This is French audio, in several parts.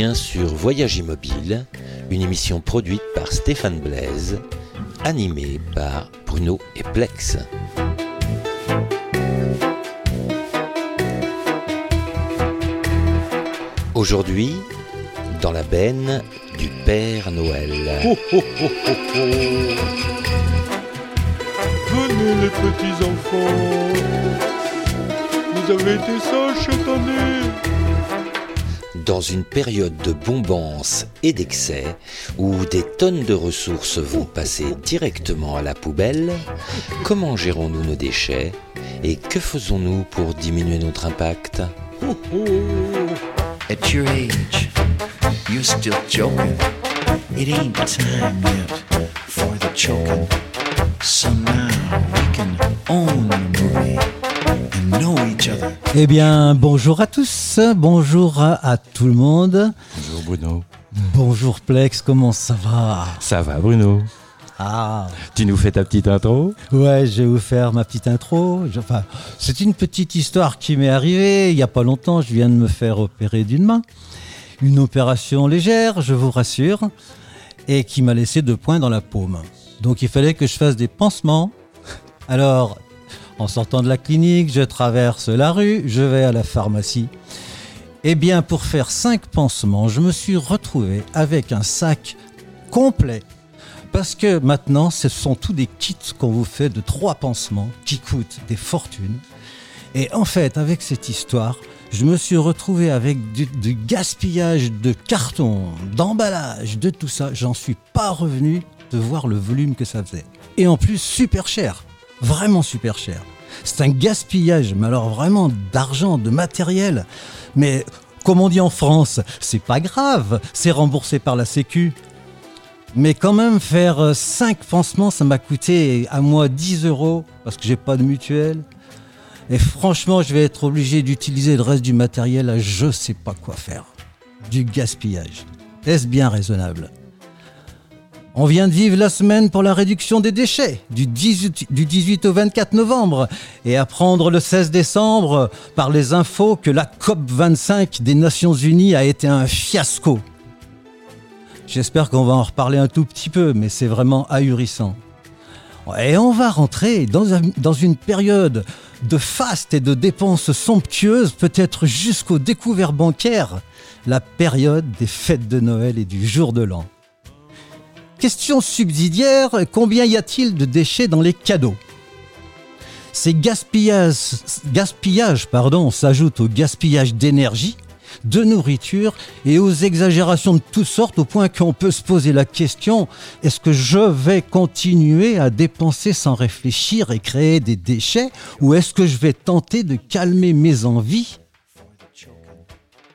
Bien sur Voyage Immobile, une émission produite par Stéphane Blaise, animée par Bruno et Plex. Aujourd'hui, dans la benne du Père Noël. Oh, les petits enfants. Vous avez été année. Dans une période de bombance et d'excès, où des tonnes de ressources vont passer directement à la poubelle, comment gérons-nous nos déchets et que faisons-nous pour diminuer notre impact? At your age, you're still joking. It ain't time yet for the choking. Know each other. Eh bien, bonjour à tous, bonjour à, à tout le monde. Bonjour Bruno. Bonjour Plex, comment ça va? Ça va Bruno Ah, Tu nous fais ta petite intro? Ouais, je vais vous faire ma petite intro. Enfin, c'est une petite histoire qui m'est arrivée il n'y a pas longtemps. Je viens de me faire opérer d'une main. Une opération légère, je vous rassure, et qui m'a laissé deux points dans la paume. Donc il fallait que je fasse des pansements. Alors, en sortant de la clinique, je traverse la rue, je vais à la pharmacie. Eh bien, pour faire cinq pansements, je me suis retrouvé avec un sac complet. Parce que maintenant, ce sont tous des kits qu'on vous fait de trois pansements qui coûtent des fortunes. Et en fait, avec cette histoire, je me suis retrouvé avec du, gaspillage de carton, d'emballage, de tout ça. J'en suis pas revenu de voir le volume que ça faisait. Et en plus, super cher. Vraiment super cher. C'est un gaspillage, mais alors vraiment d'argent, de matériel. Mais comme on dit en France, c'est pas grave, c'est remboursé par la Sécu. Mais quand même, faire 5 pansements, ça m'a coûté à moi 10 euros parce que j'ai pas de mutuelle. Et franchement, je vais être obligé d'utiliser le reste du matériel à je sais pas quoi faire. Du gaspillage. Est-ce bien raisonnable? On vient de vivre la semaine pour la réduction des déchets, du 18, du 18 au 24 novembre, et apprendre le 16 décembre par les infos que la COP25 des Nations Unies a été un fiasco. J'espère qu'on va en reparler un tout petit peu, mais c'est vraiment ahurissant. Et on va rentrer dans une période de faste et de dépenses somptueuses, peut-être jusqu'au découvert bancaire, la période des fêtes de Noël et du jour de l'an. Question subsidiaire, combien y a-t-il de déchets dans les cadeaux Ces gaspillages, pardon, s'ajoutent au gaspillage d'énergie, de nourriture et aux exagérations de toutes sortes au point qu'on peut se poser la question est-ce que je vais continuer à dépenser sans réfléchir et créer des déchets ou est-ce que je vais tenter de calmer mes envies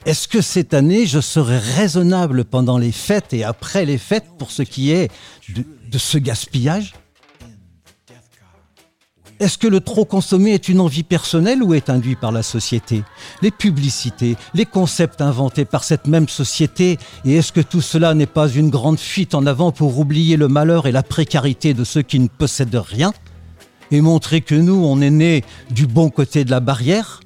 Est-ce que cette année je serai raisonnable pendant les fêtes et après les fêtes pour ce qui est de, ce gaspillage? Est-ce que le trop consommé est une envie personnelle ou est induit par la société? Les publicités, les concepts inventés par cette même société, et est-ce que tout cela n'est pas une grande fuite en avant pour oublier le malheur et la précarité de ceux qui ne possèdent rien? Et montrer que nous, on est nés du bon côté de la barrière?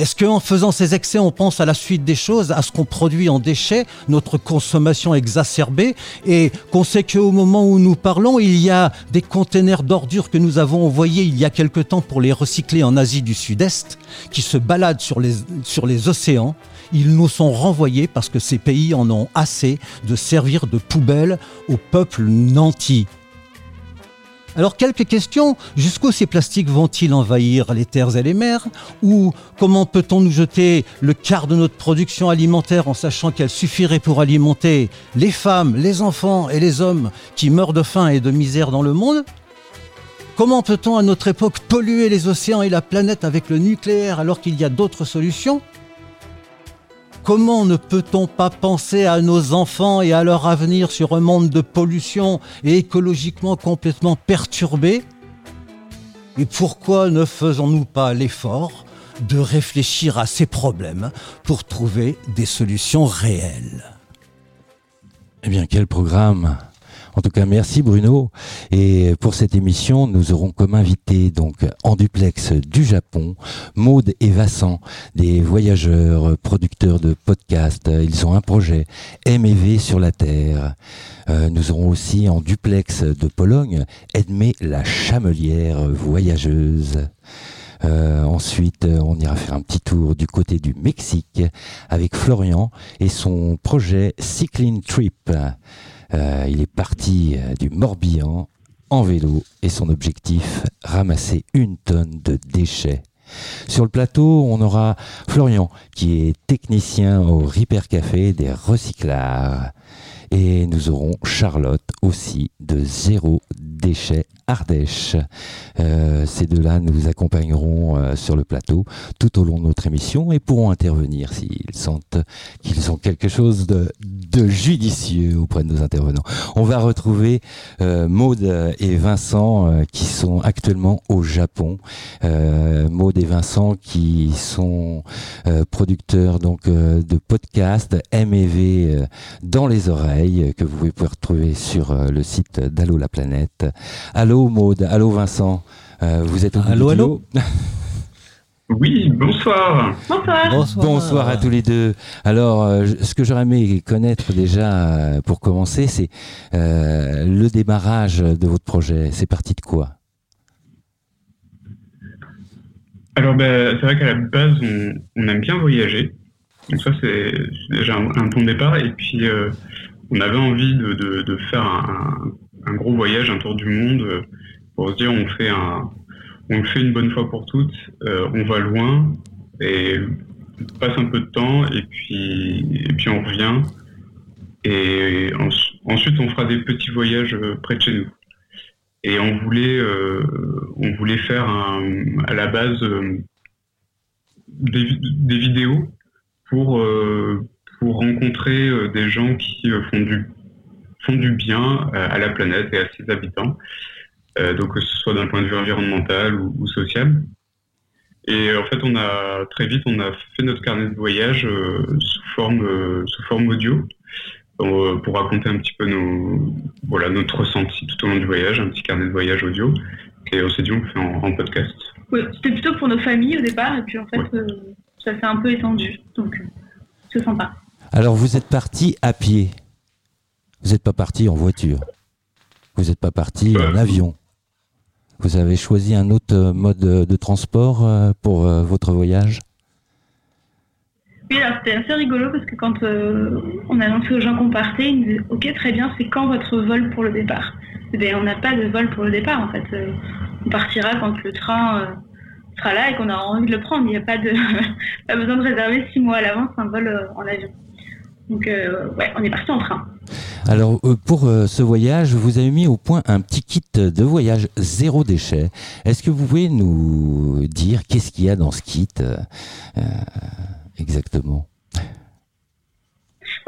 Est-ce qu'en faisant ces excès, on pense à la suite des choses, à ce qu'on produit en déchets, notre consommation exacerbée, et qu'on sait qu'au moment où nous parlons, il y a des containers d'ordures que nous avons envoyés il y a quelque temps pour les recycler en Asie du Sud-Est, qui se baladent sur les, océans. Ils nous sont renvoyés parce que ces pays en ont assez de servir de poubelle au peuple nanti. Alors quelques questions. Jusqu'où ces plastiques vont-ils envahir les terres et les mers? Ou comment peut-on nous jeter le quart de notre production alimentaire en sachant qu'elle suffirait pour alimenter les femmes, les enfants et les hommes qui meurent de faim et de misère dans le monde? Comment peut-on à notre époque polluer les océans et la planète avec le nucléaire alors qu'il y a d'autres solutions? Comment ne peut-on pas penser à nos enfants et à leur avenir sur un monde de pollution et écologiquement complètement perturbé? Et pourquoi ne faisons-nous pas l'effort de réfléchir à ces problèmes pour trouver des solutions réelles? Eh bien, quel programme En tout cas, merci Bruno. Et pour cette émission, nous aurons comme invité donc en duplex du Japon Maude et Vincent, des voyageurs, producteurs de podcasts. Ils ont un projet MEV sur la Terre. Euh, nous aurons aussi en duplex de Pologne Edmé la chamelière voyageuse. Euh, ensuite, on ira faire un petit tour du côté du Mexique avec Florian et son projet Cycling Trip. Euh, il est parti euh, du Morbihan en vélo et son objectif, ramasser une tonne de déchets. Sur le plateau, on aura Florian qui est technicien au Ripper Café des recyclards. Et nous aurons Charlotte aussi de Zéro Déchet Ardèche. Euh, ces deux-là nous accompagneront euh, sur le plateau tout au long de notre émission et pourront intervenir s'ils sentent qu'ils ont quelque chose de, de, judicieux auprès de nos intervenants. On va retrouver euh, Maude et Vincent euh, qui sont actuellement au Japon. Euh, Maude et Vincent qui sont producteurs donc de podcasts MEV dans les oreilles que vous pouvez retrouver sur le site d'Allo la planète. Allô Maude, allô Vincent, euh, vous êtes au Allô, allô Oui, bonsoir. Bonsoir. bonsoir. Bonsoir. à tous les deux. Alors, euh, ce que j'aurais aimé connaître déjà euh, pour commencer, c'est euh, le démarrage de votre projet. C'est parti de quoi? Alors, ben, c'est vrai qu'à la base, on, on, aime bien voyager. Donc ça, c'est déjà un, un, bon départ. Et puis, euh, on avait envie de, faire un, gros voyage, un tour du monde, pour se dire, on fait un, on le fait une bonne fois pour toutes, euh, on va loin et on passe un peu de temps et puis, et puis on revient. Et en, ensuite, on fera des petits voyages près de chez nous. Et on voulait, euh, on voulait faire à la base euh, des, vidéos pour, euh, pour rencontrer des gens qui font du, font du bien à la planète et à ses habitants. Euh, donc que ce soit d'un point de vue environnemental ou, ou, social. Et en fait, on a très vite, on a fait notre carnet de voyage euh, sous forme euh, sous forme audio pour raconter un petit peu nos voilà notre ressenti tout au long du voyage, un petit carnet de voyage audio. Et on s'est dit on le fait en, en podcast. Oui, c'était plutôt pour nos familles au départ, et puis en fait, ouais. euh, ça s'est un peu étendu, donc c'est sympa. Alors vous êtes parti à pied. Vous n'êtes pas parti en voiture. Vous n'êtes pas parti en avion. Vous avez choisi un autre mode de transport pour votre voyage? Oui, alors c'était assez rigolo parce que quand euh, on a annoncé aux gens qu'on partait, ils nous disaient Ok, très bien, c'est quand votre vol pour le départ? Eh bien, On n'a pas de vol pour le départ en fait. Euh, on partira quand le train euh, sera là et qu'on aura envie de le prendre. Il n'y a pas, de pas besoin de réserver six mois à l'avance un vol en avion. Donc, ouais, on est parti en train. Alors euh, pour euh, ce voyage, vous avez mis au point un petit kit de voyage zéro déchet. Est-ce que vous pouvez nous dire qu'est-ce qu'il y a dans ce kit euh, exactement?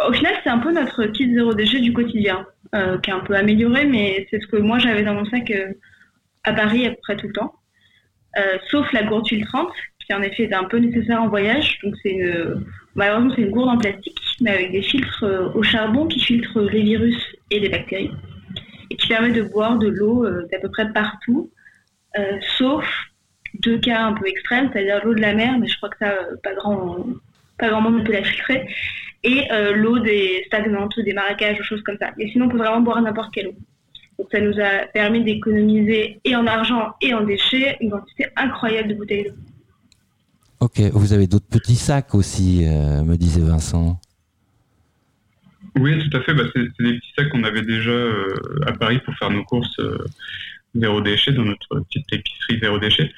Au final, c'est un peu notre kit zéro déchet du quotidien, euh, qui est un peu amélioré, mais c'est ce que moi j'avais dans mon sac à Paris à peu près tout le temps. sauf la gourde filtrante, qui en effet est un peu nécessaire en voyage. Donc c'est une, malheureusement c'est une gourde en plastique, mais avec des filtres au charbon qui filtrent les virus et les bactéries, et qui permet de boire de l'eau d'à peu près partout, euh, sauf deux cas un peu extrêmes, c'est-à-dire l'eau de la mer, mais je crois que ça pas grand pas grand monde peut la filtrer, et euh, l'eau des stagnantes, des marécages, des choses comme ça. Et sinon on peut vraiment boire n'importe quelle eau. Donc ça nous a permis d'économiser et en argent et en déchets une quantité incroyable de bouteilles d'eau. Ok, vous avez d'autres petits sacs aussi, euh, me disait Vincent. Oui, tout à fait. Bah, c'est des petits sacs qu'on avait déjà euh, à Paris pour faire nos courses euh, zéro déchet dans notre petite épicerie zéro déchet,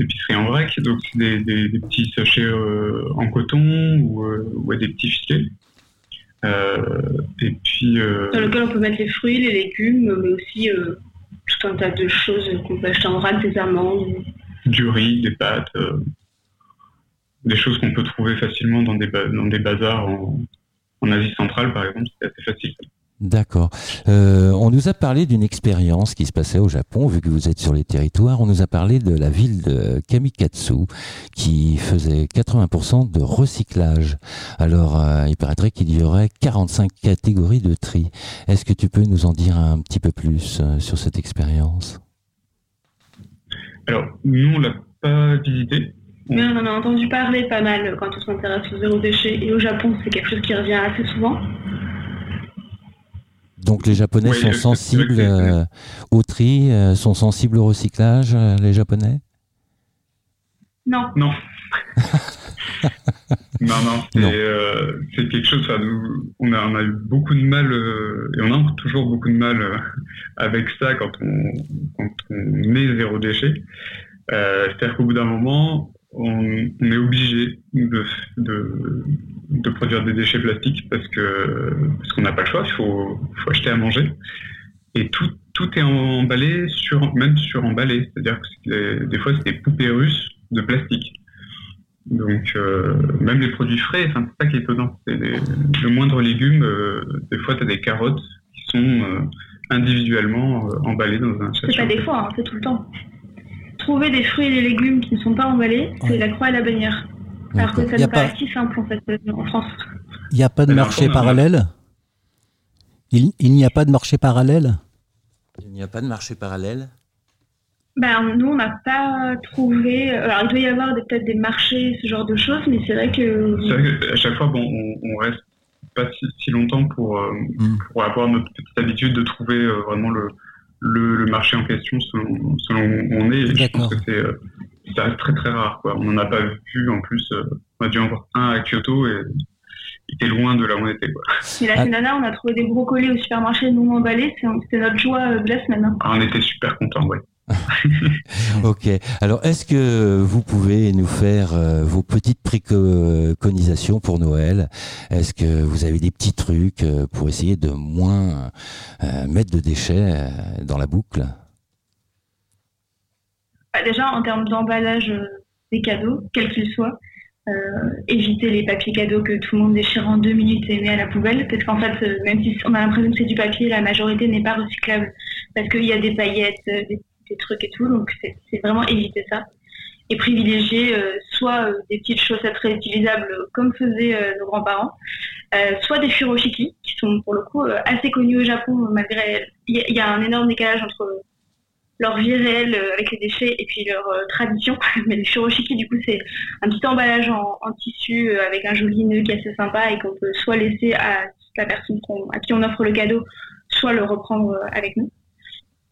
épicerie en vrac. Donc c'est des, des, des, petits sachets en coton ou, ou, des petits filets. et puis dans lequel on peut mettre les fruits, les légumes, mais aussi tout un tas de choses qu'on peut acheter en vrac, des amandes, du riz, des pâtes des choses qu'on peut trouver facilement dans des, dans des bazars en, en, Asie centrale, par exemple, c'est assez facile. D'accord. Euh, on nous a parlé d'une expérience qui se passait au Japon, vu que vous êtes sur les territoires. On nous a parlé de la ville de Kamikatsu, qui faisait 80% de recyclage. Alors, euh, il paraîtrait qu'il y aurait 45 catégories de tri. Est-ce que tu peux nous en dire un petit peu plus euh, sur cette expérience? Alors, nous, on l'a pas visité. Mais on en a entendu parler pas mal quand on s'intéresse au zéro déchet. Et au Japon, c'est quelque chose qui revient assez souvent. Donc les Japonais Oui, sont sensibles euh, au tri, euh, sont sensibles au recyclage, euh, les Japonais? Non. Non. non, non, c'est euh, quelque chose, enfin, nous, on, a, on a eu beaucoup de mal, euh, et on a toujours beaucoup de mal euh, avec ça quand on, quand on est zéro déchet. Euh, C'est-à-dire qu'au bout d'un moment, on, on est obligé de, de, de produire des déchets plastiques parce que parce qu'on n'a pas le choix, il faut, faut acheter à manger. Et tout, tout est emballé, sur, même sur emballé. C'est-à-dire que c'est des- fois, c'est des poupées russes de plastique. Donc, euh, même les produits frais, c'est ça qui est étonnant. C'est le moindre légume, euh, des fois, tu as des carottes qui sont euh, individuellement emballées dans un C'est sachet. pas des fois, hein, c'est tout le temps. Trouver des fruits et des légumes qui ne sont pas emballés, c'est Ouais. la croix et la bannière. Alors que ça nous pas- si simple en fait euh, en France. Il n'y a pas de marché parallèle Il, il n'y a pas de marché parallèle Il n'y a pas de marché parallèle Ben, nous, on n'a pas trouvé. Alors, il doit y avoir peut-être des marchés, ce genre de choses, mais c'est vrai que. C'est vrai qu'à chaque fois, bon, on, on reste pas si, si longtemps pour, euh, Mm. pour avoir notre petite habitude de trouver euh, vraiment le, le, le marché en question selon, selon où on est. Et je pense que c'est euh, ça reste très très rare. Quoi. On n'en a pas vu en plus. euh, on a dû en voir un à Kyoto et il était loin de là où on était. Quoi. Mais là, Ah. c'est nana, on a trouvé des brocolis au supermarché non emballés. c'est- C'était notre joie euh, de la semaine. hein. Ah, on était super contents. Ouais. Ok. Alors, est-ce que vous pouvez nous faire euh, vos petites préconisations pour Noël? Est-ce que vous avez des petits trucs euh, pour essayer de moins euh, mettre de déchets dans la boucle? Bah, déjà, en termes d'emballage des cadeaux, quels qu'ils soient, éviter les papiers cadeaux que tout le monde déchire en deux minutes et met à la poubelle. Parce qu'en fait, même si on a l'impression que c'est du papier, la majorité n'est pas recyclable. Parce qu'il y a des paillettes, des, des trucs et tout. Donc, c'est vraiment éviter ça. Et privilégier euh, soit euh, des petites chaussettes réutilisables euh, comme faisaient nos grands-parents, soit des furoshiki qui sont pour le coup assez connus au Japon malgré il y, a- un énorme décalage entre leur vie réelle avec les déchets et puis leur tradition. Mais le furoshiki, du coup, c'est un petit emballage en, tissu avec un joli nœud qui est assez sympa et qu'on peut soit laisser à la personne à qui on offre le cadeau, soit le reprendre avec nous.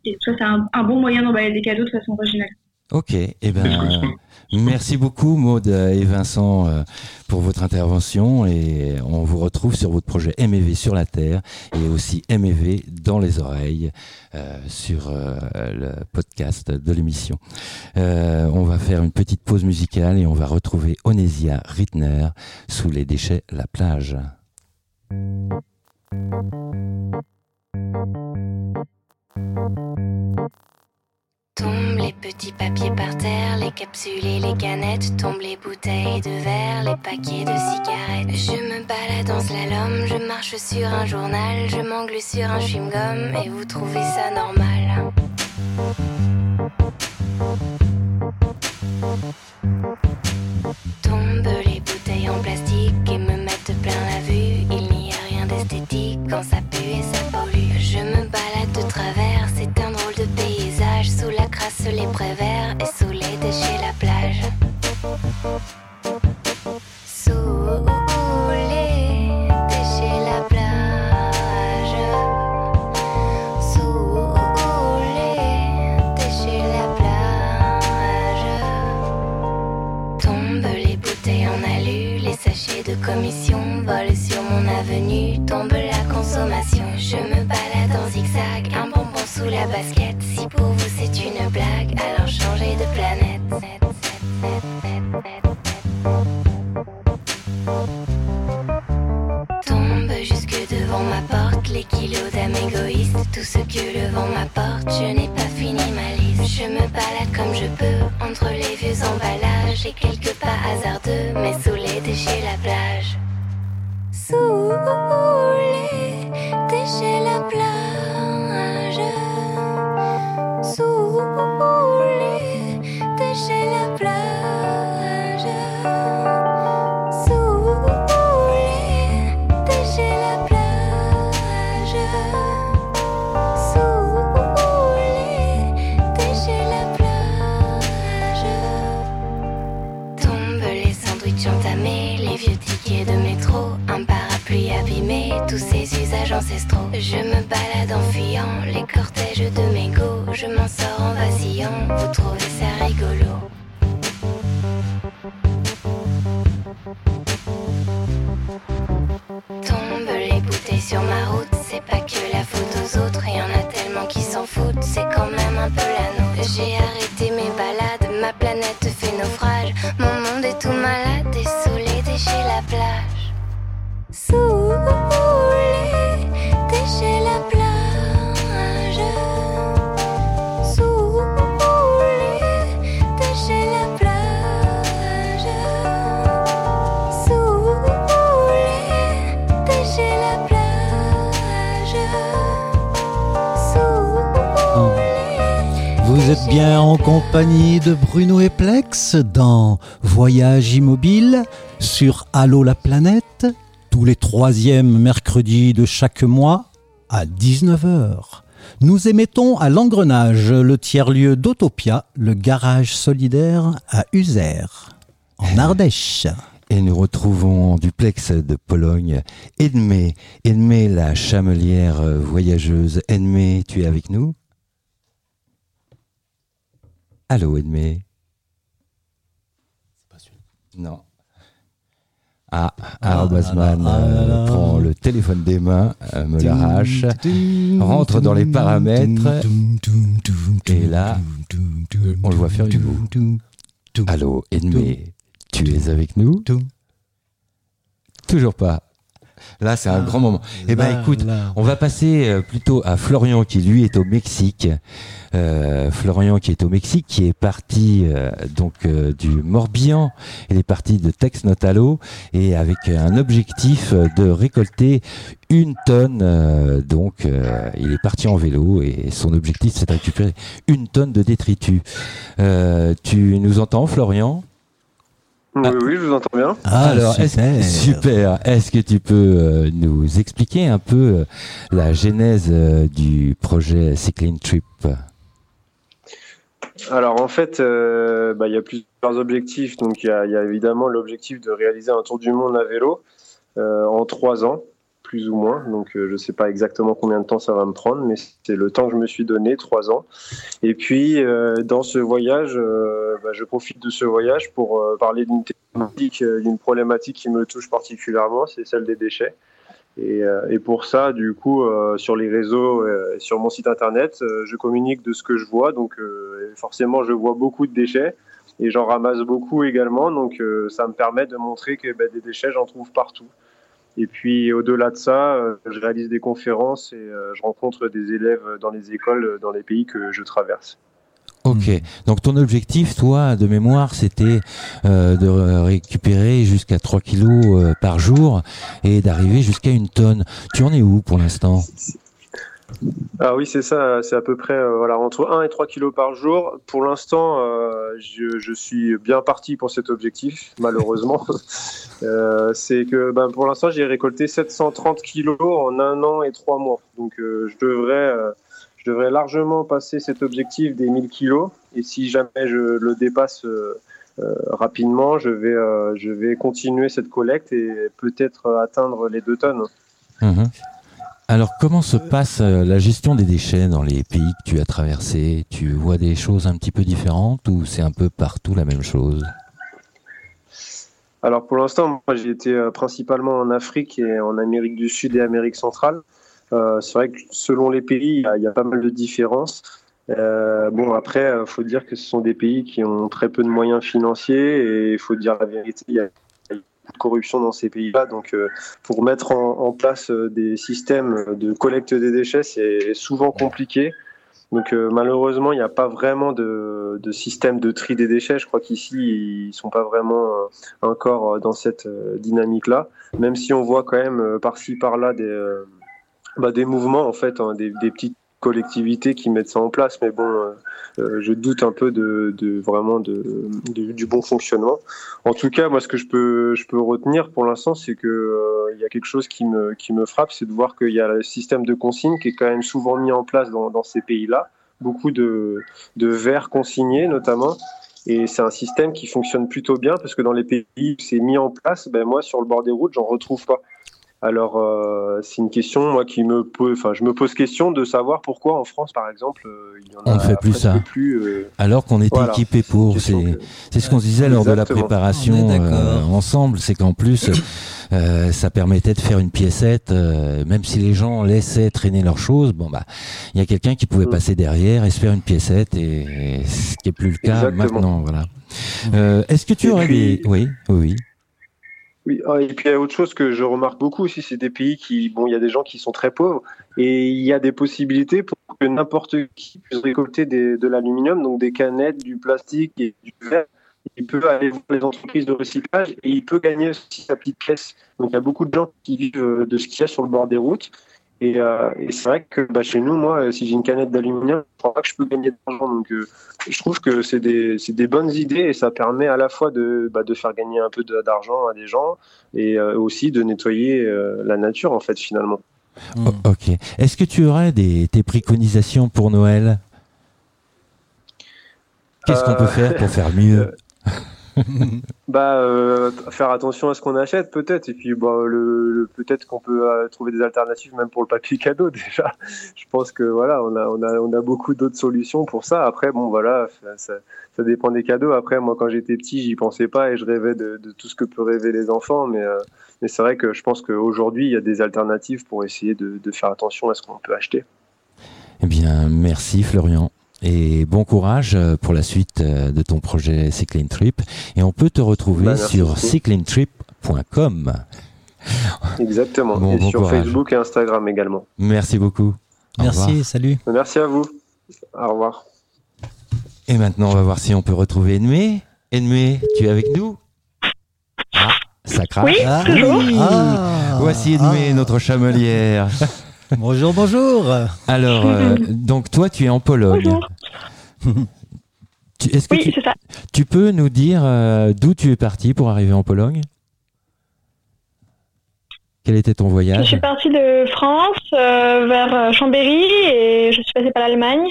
Et ça, c'est un, un bon moyen d'emballer des cadeaux de façon originale. Ok. Eh ben, merci beaucoup Maud et Vincent euh, pour votre intervention et on vous retrouve sur votre projet MEV sur la terre et aussi MEV dans les oreilles euh, sur euh, le podcast de l'émission. Euh, on va faire une petite pause musicale et on va retrouver Onesia Rittner sous les déchets La plage. Tombent les petits papiers par terre, les capsules et les canettes, tombent les bouteilles de verre, les paquets de cigarettes. Je me balade en slalom, je marche sur un journal, je m'englue sur un chewing-gum et vous trouvez ça normal. Tombent les bouteilles en plastique et me mettent plein la vue. Il n'y a rien d'esthétique quand ça pue et ça pollue. Sous les préverts et sous les déchets, la plage. Sous les déchets, la plage. Sous les déchets, la plage. Tombent les bouteilles en alu, les sachets de commission volent sur mon avenue, tombe la consommation. Je me balade en zigzag, sous la basket. Si pour vous c'est une blague, alors changez de planète. Tombe jusque devant ma porte les kilos d'âme égoïste, tout ce que le vent m'apporte. Je n'ai pas fini ma liste. Je me balade comme je peux entre les vieux emballages et quelques pas hasardeux, mais sous les déchets la plage. Sous les déchets la vieux sous-goule, touchez la plage. Sous houlet, touchez la plage. Sous goulet, touchez la plage. Tombent les sandwiches entamés, les vieux tickets de métro Un parapluie abîmé, tous ces usages ancestraux. Je me balade en fuyant les cortèges de mes go je m'en sors en vacillant, vous trouvez ça rigolo. Tombent les bouteilles sur ma route, c'est pas que la faute aux autres, y en a tellement qui s'en foutent, c'est quand même un peu la nôtre. J'ai arrêté mes balades, ma planète fait naufrage, mon monde est tout malade et les déchets la plage. Sous Vous êtes bien en compagnie de Bruno et Plex dans Voyage Immobile sur Allo la planète, tous les troisièmes mercredis de chaque mois à 19h. Nous émettons à l'engrenage le tiers-lieu d'Autopia, le garage solidaire à Uzer, en Ardèche. Et nous retrouvons en duplex de Pologne Edmé, Edmé la chamelière voyageuse. Edmé, tu es avec nous Allô Edmé Non. Ah, Ah, euh, ah prend le téléphone des mains, euh, me l'arrache, rentre dans les paramètres, et là, on le voit faire une moue. Allô Edmé, tu es avec nous Toujours pas. Là, c'est un grand moment. Eh ben, Là, écoute, là. on va passer euh, plutôt à Florian qui lui est au Mexique. Euh, Florian qui est au Mexique, qui est parti euh, donc euh, du Morbihan. Il est parti de Tex Notalo et avec un objectif de récolter une tonne. euh, donc, euh, il est parti en vélo et son objectif c'est de récupérer une tonne de détritus. Euh, tu nous entends, Florian? Oui, oui, je vous entends bien. Ah, Alors, est-ce- super. super. Est-ce que tu peux euh, nous expliquer un peu euh, la genèse euh, du projet Cycling Trip? Alors en fait, euh, bah, il y a plusieurs objectifs. Donc il y a, il y a évidemment l'objectif de réaliser un tour du monde à vélo euh, en trois ans, plus ou moins. Donc euh, je ne sais pas exactement combien de temps ça va me prendre, mais c'est le temps que je me suis donné, trois ans. Et puis euh, dans ce voyage, euh, bah, je profite de ce voyage pour parler d'une thématique, d'une problématique qui me touche particulièrement, c'est celle des déchets. Et, pour ça, du coup, sur les réseaux, euh, sur mon site internet, je communique de ce que je vois. Donc, forcément, je vois beaucoup de déchets et j'en ramasse beaucoup également. Donc, ça me permet de montrer que ben, des déchets, j'en trouve partout. Et puis, au-delà de ça, euh, je réalise des conférences et euh, je rencontre des élèves dans les écoles, euh, dans les pays que je traverse. Ok. Donc ton objectif, toi, de mémoire, c'était euh, de ré- récupérer jusqu'à 3 kilos euh, par jour et d'arriver jusqu'à une tonne. Tu en es où pour l'instant? Ah oui, c'est ça, c'est à peu près euh, voilà, entre 1 et 3 kilos par jour. Pour l'instant, euh, je, je suis bien parti pour cet objectif, malheureusement. Euh, c'est que ben, pour l'instant, j'ai récolté 730 kilos en un an et trois mois. Donc je, devrais, je devrais largement passer cet objectif des 1000 kilos. Et si jamais je le dépasse rapidement, je vais, je vais continuer cette collecte et peut-être atteindre les 2 tonnes. Mhm. Alors comment se passe euh, la gestion des déchets dans les pays que tu as traversés? Tu vois des choses un petit peu différentes ou c'est un peu partout la même chose? Alors pour l'instant, moi j'ai été euh, principalement en Afrique et en Amérique du Sud et Amérique centrale. Euh, c'est vrai que selon les pays, il y a- pas mal de différences. Bon après, il faut dire que ce sont des pays qui ont très peu de moyens financiers et il faut dire la vérité, de corruption dans ces pays-là. Donc euh, pour mettre en, place euh, des systèmes de collecte des déchets, c'est souvent compliqué. Donc euh, malheureusement, il n'y a pas vraiment de, système de tri des déchets. Je crois qu'ici, ils sont pas vraiment encore dans cette dynamique-là, même si on voit quand même par-ci par-là des, bah, des mouvements, en fait, hein, des petites collectivités qui mettent ça en place, mais bon, euh, euh, je doute un peu de, de vraiment de, du bon fonctionnement. En tout cas, moi, ce que je peux, je peux retenir pour l'instant, c'est que euh, il y a quelque chose qui me, qui me frappe, c'est de voir qu'il y a le système de consigne qui est quand même souvent mis en place dans, dans ces pays-là, beaucoup de, de verres consignés notamment. Et c'est un système qui fonctionne plutôt bien parce que dans les pays où c'est mis en place, ben moi sur le bord des routes, j'en retrouve pas. Alors euh, c'est une question moi qui me pose, enfin je me pose question de savoir pourquoi en France par exemple euh, il y en On a ne fait plus ça. plus, euh, Alors qu'on était Voilà, équipé pour. C'est que- c'est ce qu'on se disait lors de la préparation euh, ensemble. C'est qu'en plus, euh, ça permettait de faire une piécette. euh, même si les gens laissaient traîner leurs choses, bon bah, il y a quelqu'un qui pouvait Mm. passer derrière et se faire une piécette, et, et ce qui est plus le cas Exactement. maintenant. Voilà. Euh, Est-ce que tu Et aurais puis- des. Oui, oui, oui. Oui, ah, et puis il y a autre chose que je remarque beaucoup aussi, c'est des pays qui, bon, il y a des gens qui sont très pauvres et il y a des possibilités pour que n'importe qui puisse récolter de l'aluminium, donc des canettes, du plastique et du verre. Il peut aller voir les entreprises de recyclage et il peut gagner aussi sa petite pièce. Donc il y a beaucoup de gens qui vivent euh, de ce qu'il y a sur le bord des routes. Et, euh, et c'est vrai que bah, chez nous, moi, euh, si j'ai une canette d'aluminium, je crois pas que je peux gagner de l'argent. Donc euh, je trouve que c'est des, c'est des bonnes idées et ça permet à la fois de, bah, de faire gagner un peu de- d'argent à des gens et euh, aussi de nettoyer euh, la nature en fait finalement. Mm. O- ok. Est-ce que tu aurais des, tes préconisations pour Noël? Qu'est-ce qu'on peut faire pour faire mieux? Bah euh, faire attention à ce qu'on achète peut-être et puis bah, peut-être qu'on peut euh, trouver des alternatives même pour le papier cadeau déjà. Je pense que voilà on a beaucoup d'autres solutions pour ça. Après bon voilà ça, dépend des cadeaux. Après moi quand j'étais petit j'y pensais pas et je rêvais de, tout ce que peuvent rêver les enfants mais euh, mais c'est vrai que je pense qu'aujourd'hui il y a des alternatives pour essayer de faire attention à ce qu'on peut acheter. Eh bien, merci Florian. Et bon courage euh, pour la suite euh, de ton projet Cycling Trip. Et on peut te retrouver Bah, sur cyclingtrip.com. Exactement. Bon, et bon sur courage. Facebook et Instagram également. Merci beaucoup. Merci, salut. Merci à vous. Au revoir. Et maintenant, on va voir si on peut retrouver Enmé. Enmé, tu es avec nous? Ah, ça crache. Oui, Ah, toujours. ah, Voici Enmé, ah. notre chamelière. Bonjour, bonjour. Alors, euh, donc toi, tu es en Pologne. Bonjour. Tu- Est-ce que Oui, tu, c'est ça. tu peux nous dire euh, d'où tu es parti pour arriver en Pologne? Quel était ton Je voyage? suis partie de France euh, vers Chambéry et je suis passée par l'Allemagne.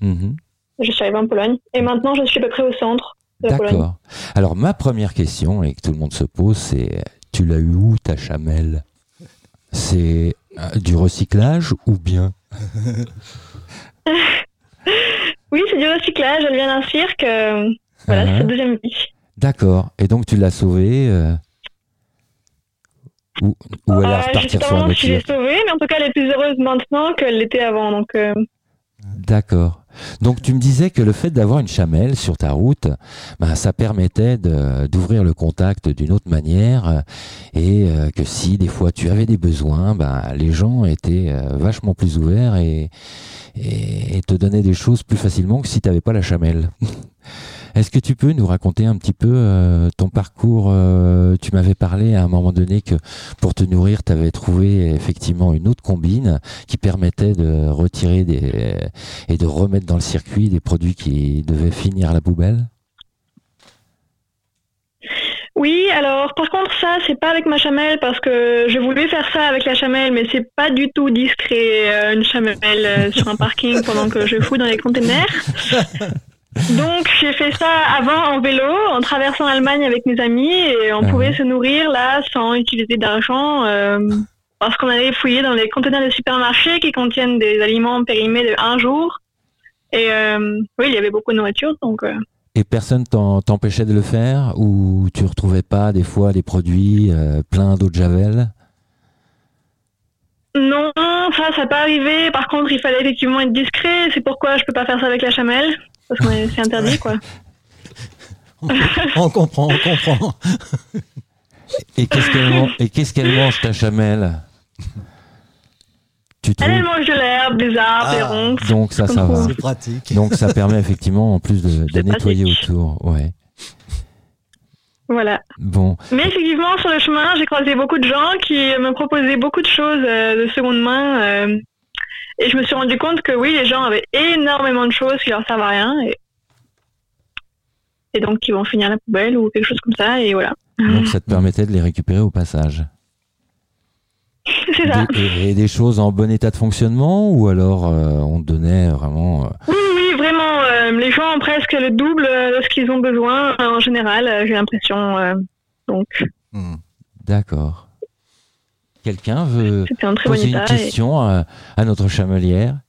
Mhm. Je suis arrivée en Pologne. Et maintenant, je suis à peu près au centre de la Pologne. D'accord. Alors, ma première question, et que tout le monde se pose, c'est tu l'as eu où ta chamelle? C'est euh, du recyclage ou bien Oui, c'est du recyclage. Elle vient d'un cirque. euh, voilà, c'est Ah, sa deuxième vie. D'accord. Et donc, tu l'as sauvée euh, Ou, ou elle va Euh, je pas sur un vraiment autre si j'ai cirque sauvé, mais en tout cas, elle est plus heureuse maintenant qu'elle l'était avant. Donc, D'accord. Donc tu me disais que le fait d'avoir une chamelle sur ta route, ben, ça permettait d'ouvrir le contact d'une autre manière euh, et euh, que si des fois tu avais des besoins, ben, les gens étaient euh, vachement plus ouverts et, et, et te donnaient des choses plus facilement que si tu n'avais pas la chamelle. Est-ce que tu peux nous raconter un petit peu euh, ton parcours euh, Tu m'avais parlé à un moment donné que pour te nourrir, tu avais trouvé effectivement une autre combine qui permettait de retirer des, et de remettre dans le circuit des produits qui devaient finir à la poubelle? Oui, alors par contre ça c'est pas avec ma chamelle parce que je voulais faire ça avec la chamelle mais c'est pas du tout discret euh, une chamelle euh, sur un parking pendant que je fous dans les containers. Donc j'ai fait ça avant en vélo en traversant l'Allemagne avec mes amis et on Ah pouvait ouais. se nourrir là sans utiliser d'argent euh, parce qu'on allait fouiller dans les containers de supermarchés qui contiennent des aliments périmés de un jour. Et euh, oui, il y avait beaucoup de nourriture donc euh, et personne t'empêchait de le faire ou tu retrouvais pas des fois des produits pleins d'eau de javel? Non, ça, ça pas arrivé. Par contre, il fallait effectivement être discret. C'est pourquoi je peux pas faire ça avec la chamelle. Parce que c'est interdit, quoi. On comprend, on comprend. Et qu'est-ce qu'elle qu'est-ce mange ta chamelle? Tu Elle, mange de l'herbe, des arbres, Ah. des ronces. Donc ça, ça va. C'est pratique. Donc ça permet effectivement en plus de, nettoyer pratique. autour. Ouais. Voilà. Bon. Mais effectivement, sur le chemin, j'ai croisé beaucoup de gens qui me proposaient beaucoup de choses euh, de seconde main. Et je me suis rendu compte que oui, les gens avaient énormément de choses qui leur servent à rien. Et, et donc, qui vont finir à la poubelle ou quelque chose comme ça. Et voilà. Donc ça te permettait de les récupérer au passage. C'est ça. Des- et, et des choses en bon état de fonctionnement ou alors euh, on te donnait vraiment. euh, Oui, oui, vraiment. euh, les gens ont presque le double de ce qu'ils ont besoin en général, j'ai l'impression. euh, donc, D'accord. Quelqu'un veut c'était un très bon poser une et- question à, à notre chamelière?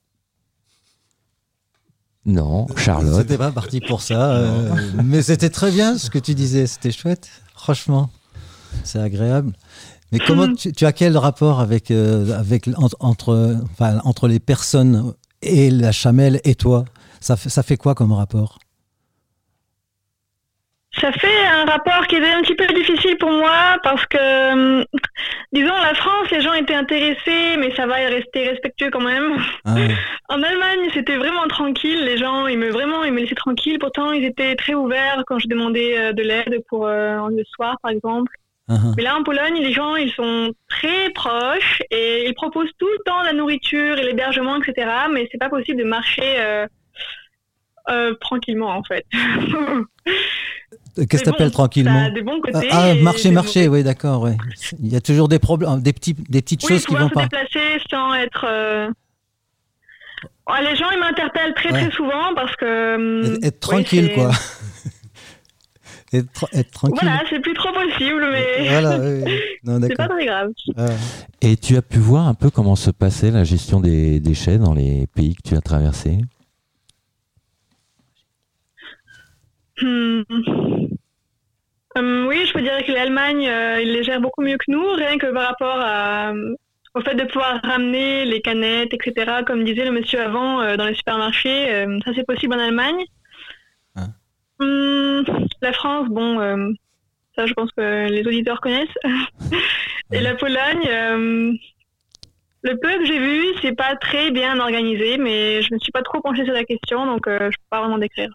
Non, Charlotte. C'était pas parti pour ça, euh, mais c'était très bien ce que tu disais, c'était chouette, franchement, c'est agréable. Mais comment tu, tu as quel rapport avec, euh, avec entre, enfin, entre les personnes et la chamelle et toi? Ça fait, ça fait quoi comme rapport? Ça fait un rapport qui est un petit peu difficile pour moi parce que, hum, disons, la France, les gens étaient intéressés, mais ça va rester respectueux quand même. Ah, En Allemagne, c'était vraiment tranquille. Les gens, ils me vraiment, ils me laissaient tranquille. Pourtant, ils étaient très ouverts quand je demandais euh, de l'aide pour euh, le soir, par exemple. ah, ah. Mais là, en Pologne, les gens, ils sont très proches et ils proposent tout le temps la nourriture et l'hébergement, etc. Mais c'est pas possible de marcher euh, euh, tranquillement, en fait. Qu'est-ce que t'appelles bon, tranquillement des bons côtés Ah, et marché, des marché, oui, d'accord, oui. Il y a toujours des problèmes, des, petits, des petites Oui, choses qui vont se pas. déplacer sans être. euh, ouais, les gens, ils m'interpellent très Ouais. très souvent parce que. hum, Être, être tranquille, c'est- quoi. être, tra- être tranquille. Voilà, c'est plus trop possible, mais Voilà, oui, c'est pas très grave. Ah. Et tu as pu voir un peu comment se passait la gestion des déchets dans les pays que tu as traversés? Hmm. Hum, oui, je peux dire que l'Allemagne, euh, ils les gèrent beaucoup mieux que nous, rien que par rapport à, euh, au fait de pouvoir ramener les canettes, etc. Comme disait le monsieur avant, euh, dans les supermarchés, euh, ça c'est possible en Allemagne. Ah. Hum, la France, bon, ça je pense que les auditeurs connaissent. Et la Pologne, le peu que j'ai vu, c'est pas très bien organisé, mais je me suis pas trop penchée sur la question, donc euh, je peux pas vraiment décrire.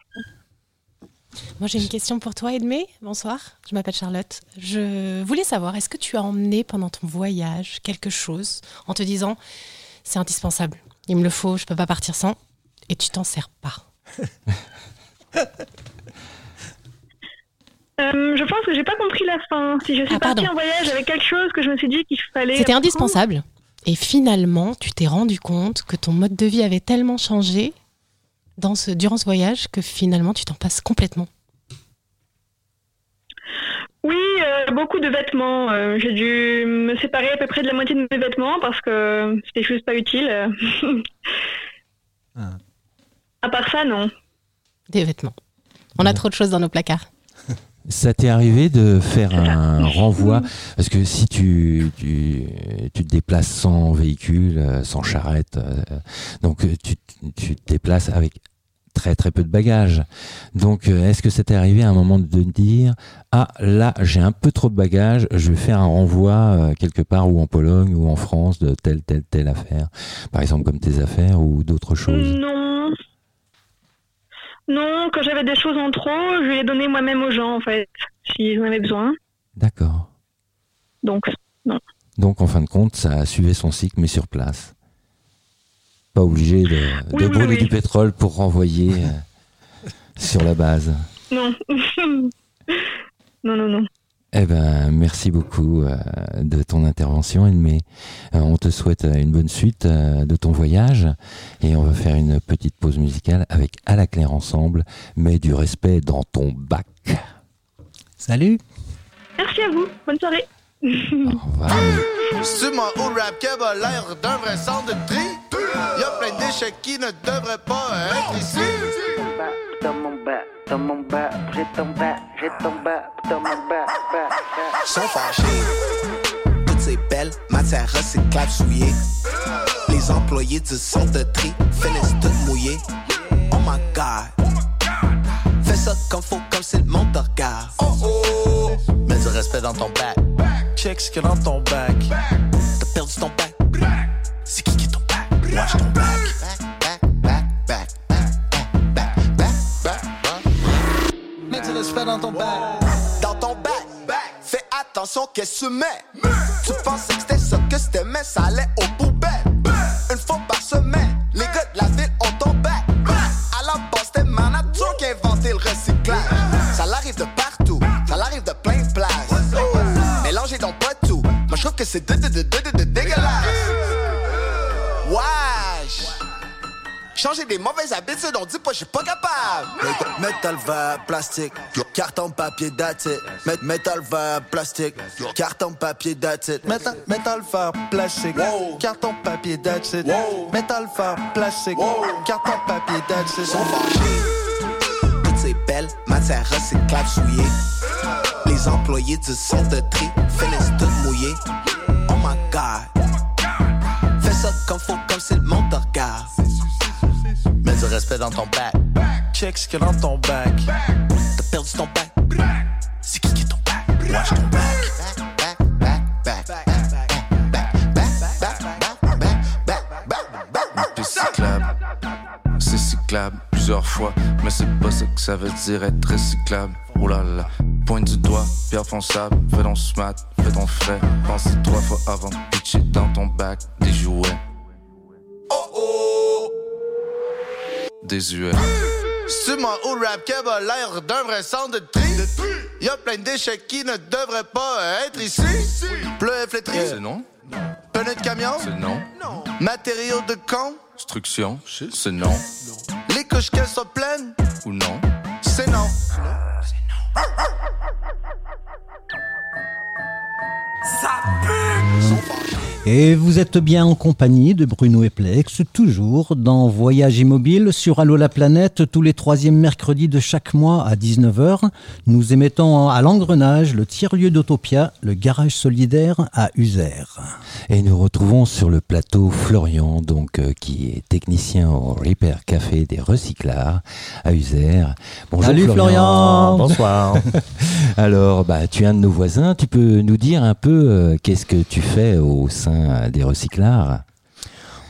Moi, j'ai une question pour toi, Edmé. Bonsoir, je m'appelle Charlotte. Je voulais savoir, est-ce que tu as emmené pendant ton voyage quelque chose en te disant c'est indispensable, il me le faut, je peux pas partir sans, et tu t'en sers pas? Euh, je pense que j'ai pas compris la fin. Si je suis Ah, partie pardon. en voyage avec quelque chose que je me suis dit qu'il fallait. C'était indispensable. Et finalement, tu t'es rendu compte que ton mode de vie avait tellement changé dans ce, durant ce voyage que finalement, tu t'en passes complètement. Oui, euh, beaucoup de vêtements. Euh, j'ai dû me séparer à peu près de la moitié de mes vêtements parce que c'était juste pas utile. Ah. À part ça, non. Des vêtements. On a trop de choses dans nos placards. Ça t'est arrivé de faire un renvoi? Parce que si tu, tu, tu te déplaces sans véhicule, euh, sans charrette, euh, donc euh, tu, tu te déplaces avec très très peu de bagages. Donc est-ce que ça t'est arrivé à un moment de dire Ah là j'ai un peu trop de bagages, je vais faire un renvoi quelque part ou en Pologne ou en France de telle telle telle affaire, par exemple comme tes affaires ou d'autres choses Non. Non, quand j'avais des choses en trop, je les donnais moi-même aux gens, en fait, s'ils en avaient besoin. D'accord. Donc, non. Donc en fin de compte ça suivait son cycle mais sur place. Pas obligé de, Oui, de oui, brûler oui. du pétrole pour renvoyer euh, sur la base. Non. non, non, non. Eh ben, merci beaucoup euh, de ton intervention, Edmé. Euh, on te souhaite euh, une bonne suite euh, de ton voyage et on va faire une petite pause musicale avec À la claire ensemble, mais du respect dans ton bac. Salut Merci à vous. Bonne soirée. Au revoir. Rap qui a l'air d'un vrai centre de tri. Y'a plein de déchets qui ne devraient pas être ici. Dans mon bas, dans mon bas, j'ai ton bas, j'ai ton bas, dans mon bas, bas, bas. sont fâchés. Toutes ces belles matières recyclables souillées. Les employés du centre de tri finissent toutes mouillées. Oh my god. Fais ça comme faut, comme si le monde te regarde. Oh oh. Mets du respect dans ton bac. Check ce qu'il y a dans ton bac. T'as perdu ton bac. C'est qui qui est ton bac? Watch ton bac. Du respect dans ton bac. Dans ton bac. Fais attention qu'est-ce que tu mets. Tu pensais que c'était ça que c'était, mais ça allait aux poubelles. Une fois par semaine, les gars de la ville ont ton bac. À la base, c'était ma nature qui inventé le recyclage. Ça l'arrive de partout, ça l'arrive de plein de places. Mélangez donc pas tout. Moi, je trouve que c'est de, de, de, de, de, Changer des mauvaises habitudes, on dit pas, je suis pas capable. Métal verre, plastique, carton, papier. Mét- Métal verre, plastique, carton, papier. Métal, métal verre, plastique, carton, papier, it. Métal verre, plastique, carton, papier, it. Sont fâchés. Toutes ces belles matières recyclables souillées. Les employés du centre de tri finissent toutes mouillés. Oh my god. Fais ça comme faut, comme si le monde te regarde. Mets du respect dans ton bac. Check ce qu'il y a dans ton bac. T'as perdu ton bac. C'est qui qui est ton bac? Watch ton bac. C'est cyclable plusieurs fois, mais c'est pas ça que ça veut dire être recyclable. Oh là là, pointe du doigt, pierre fonçable, fais ton smart, fais ton frais. Pense trois fois avant de pitcher dans ton bac des jouets. Désuet. C'est moi au rap qui a l'air d'un vrai centre de tri. Y'a plein de déchets qui ne devraient pas être ici. Pleu et flétri. C'est non. Pneus de camion. C'est non. Matériaux de con. Instruction, c'est non. Les couches qu'elles sont pleines. Ou non. C'est non. Et vous êtes bien en compagnie de Bruno Eplex, toujours dans Voyage Immobile sur Allo la planète, tous les troisièmes mercredis de chaque mois à 19h. Nous émettons à l'engrenage le tiers-lieu d'Autopia, le garage solidaire à Uzer. Et nous retrouvons sur le plateau Florian, donc euh, qui est technicien au Repair Café des Recyclards à Uzer. Salut Florian. Bonsoir. Alors, bah, tu es un de nos voisins. Tu peux nous dire un peu euh, qu'est-ce que tu fais au sein des Recyclards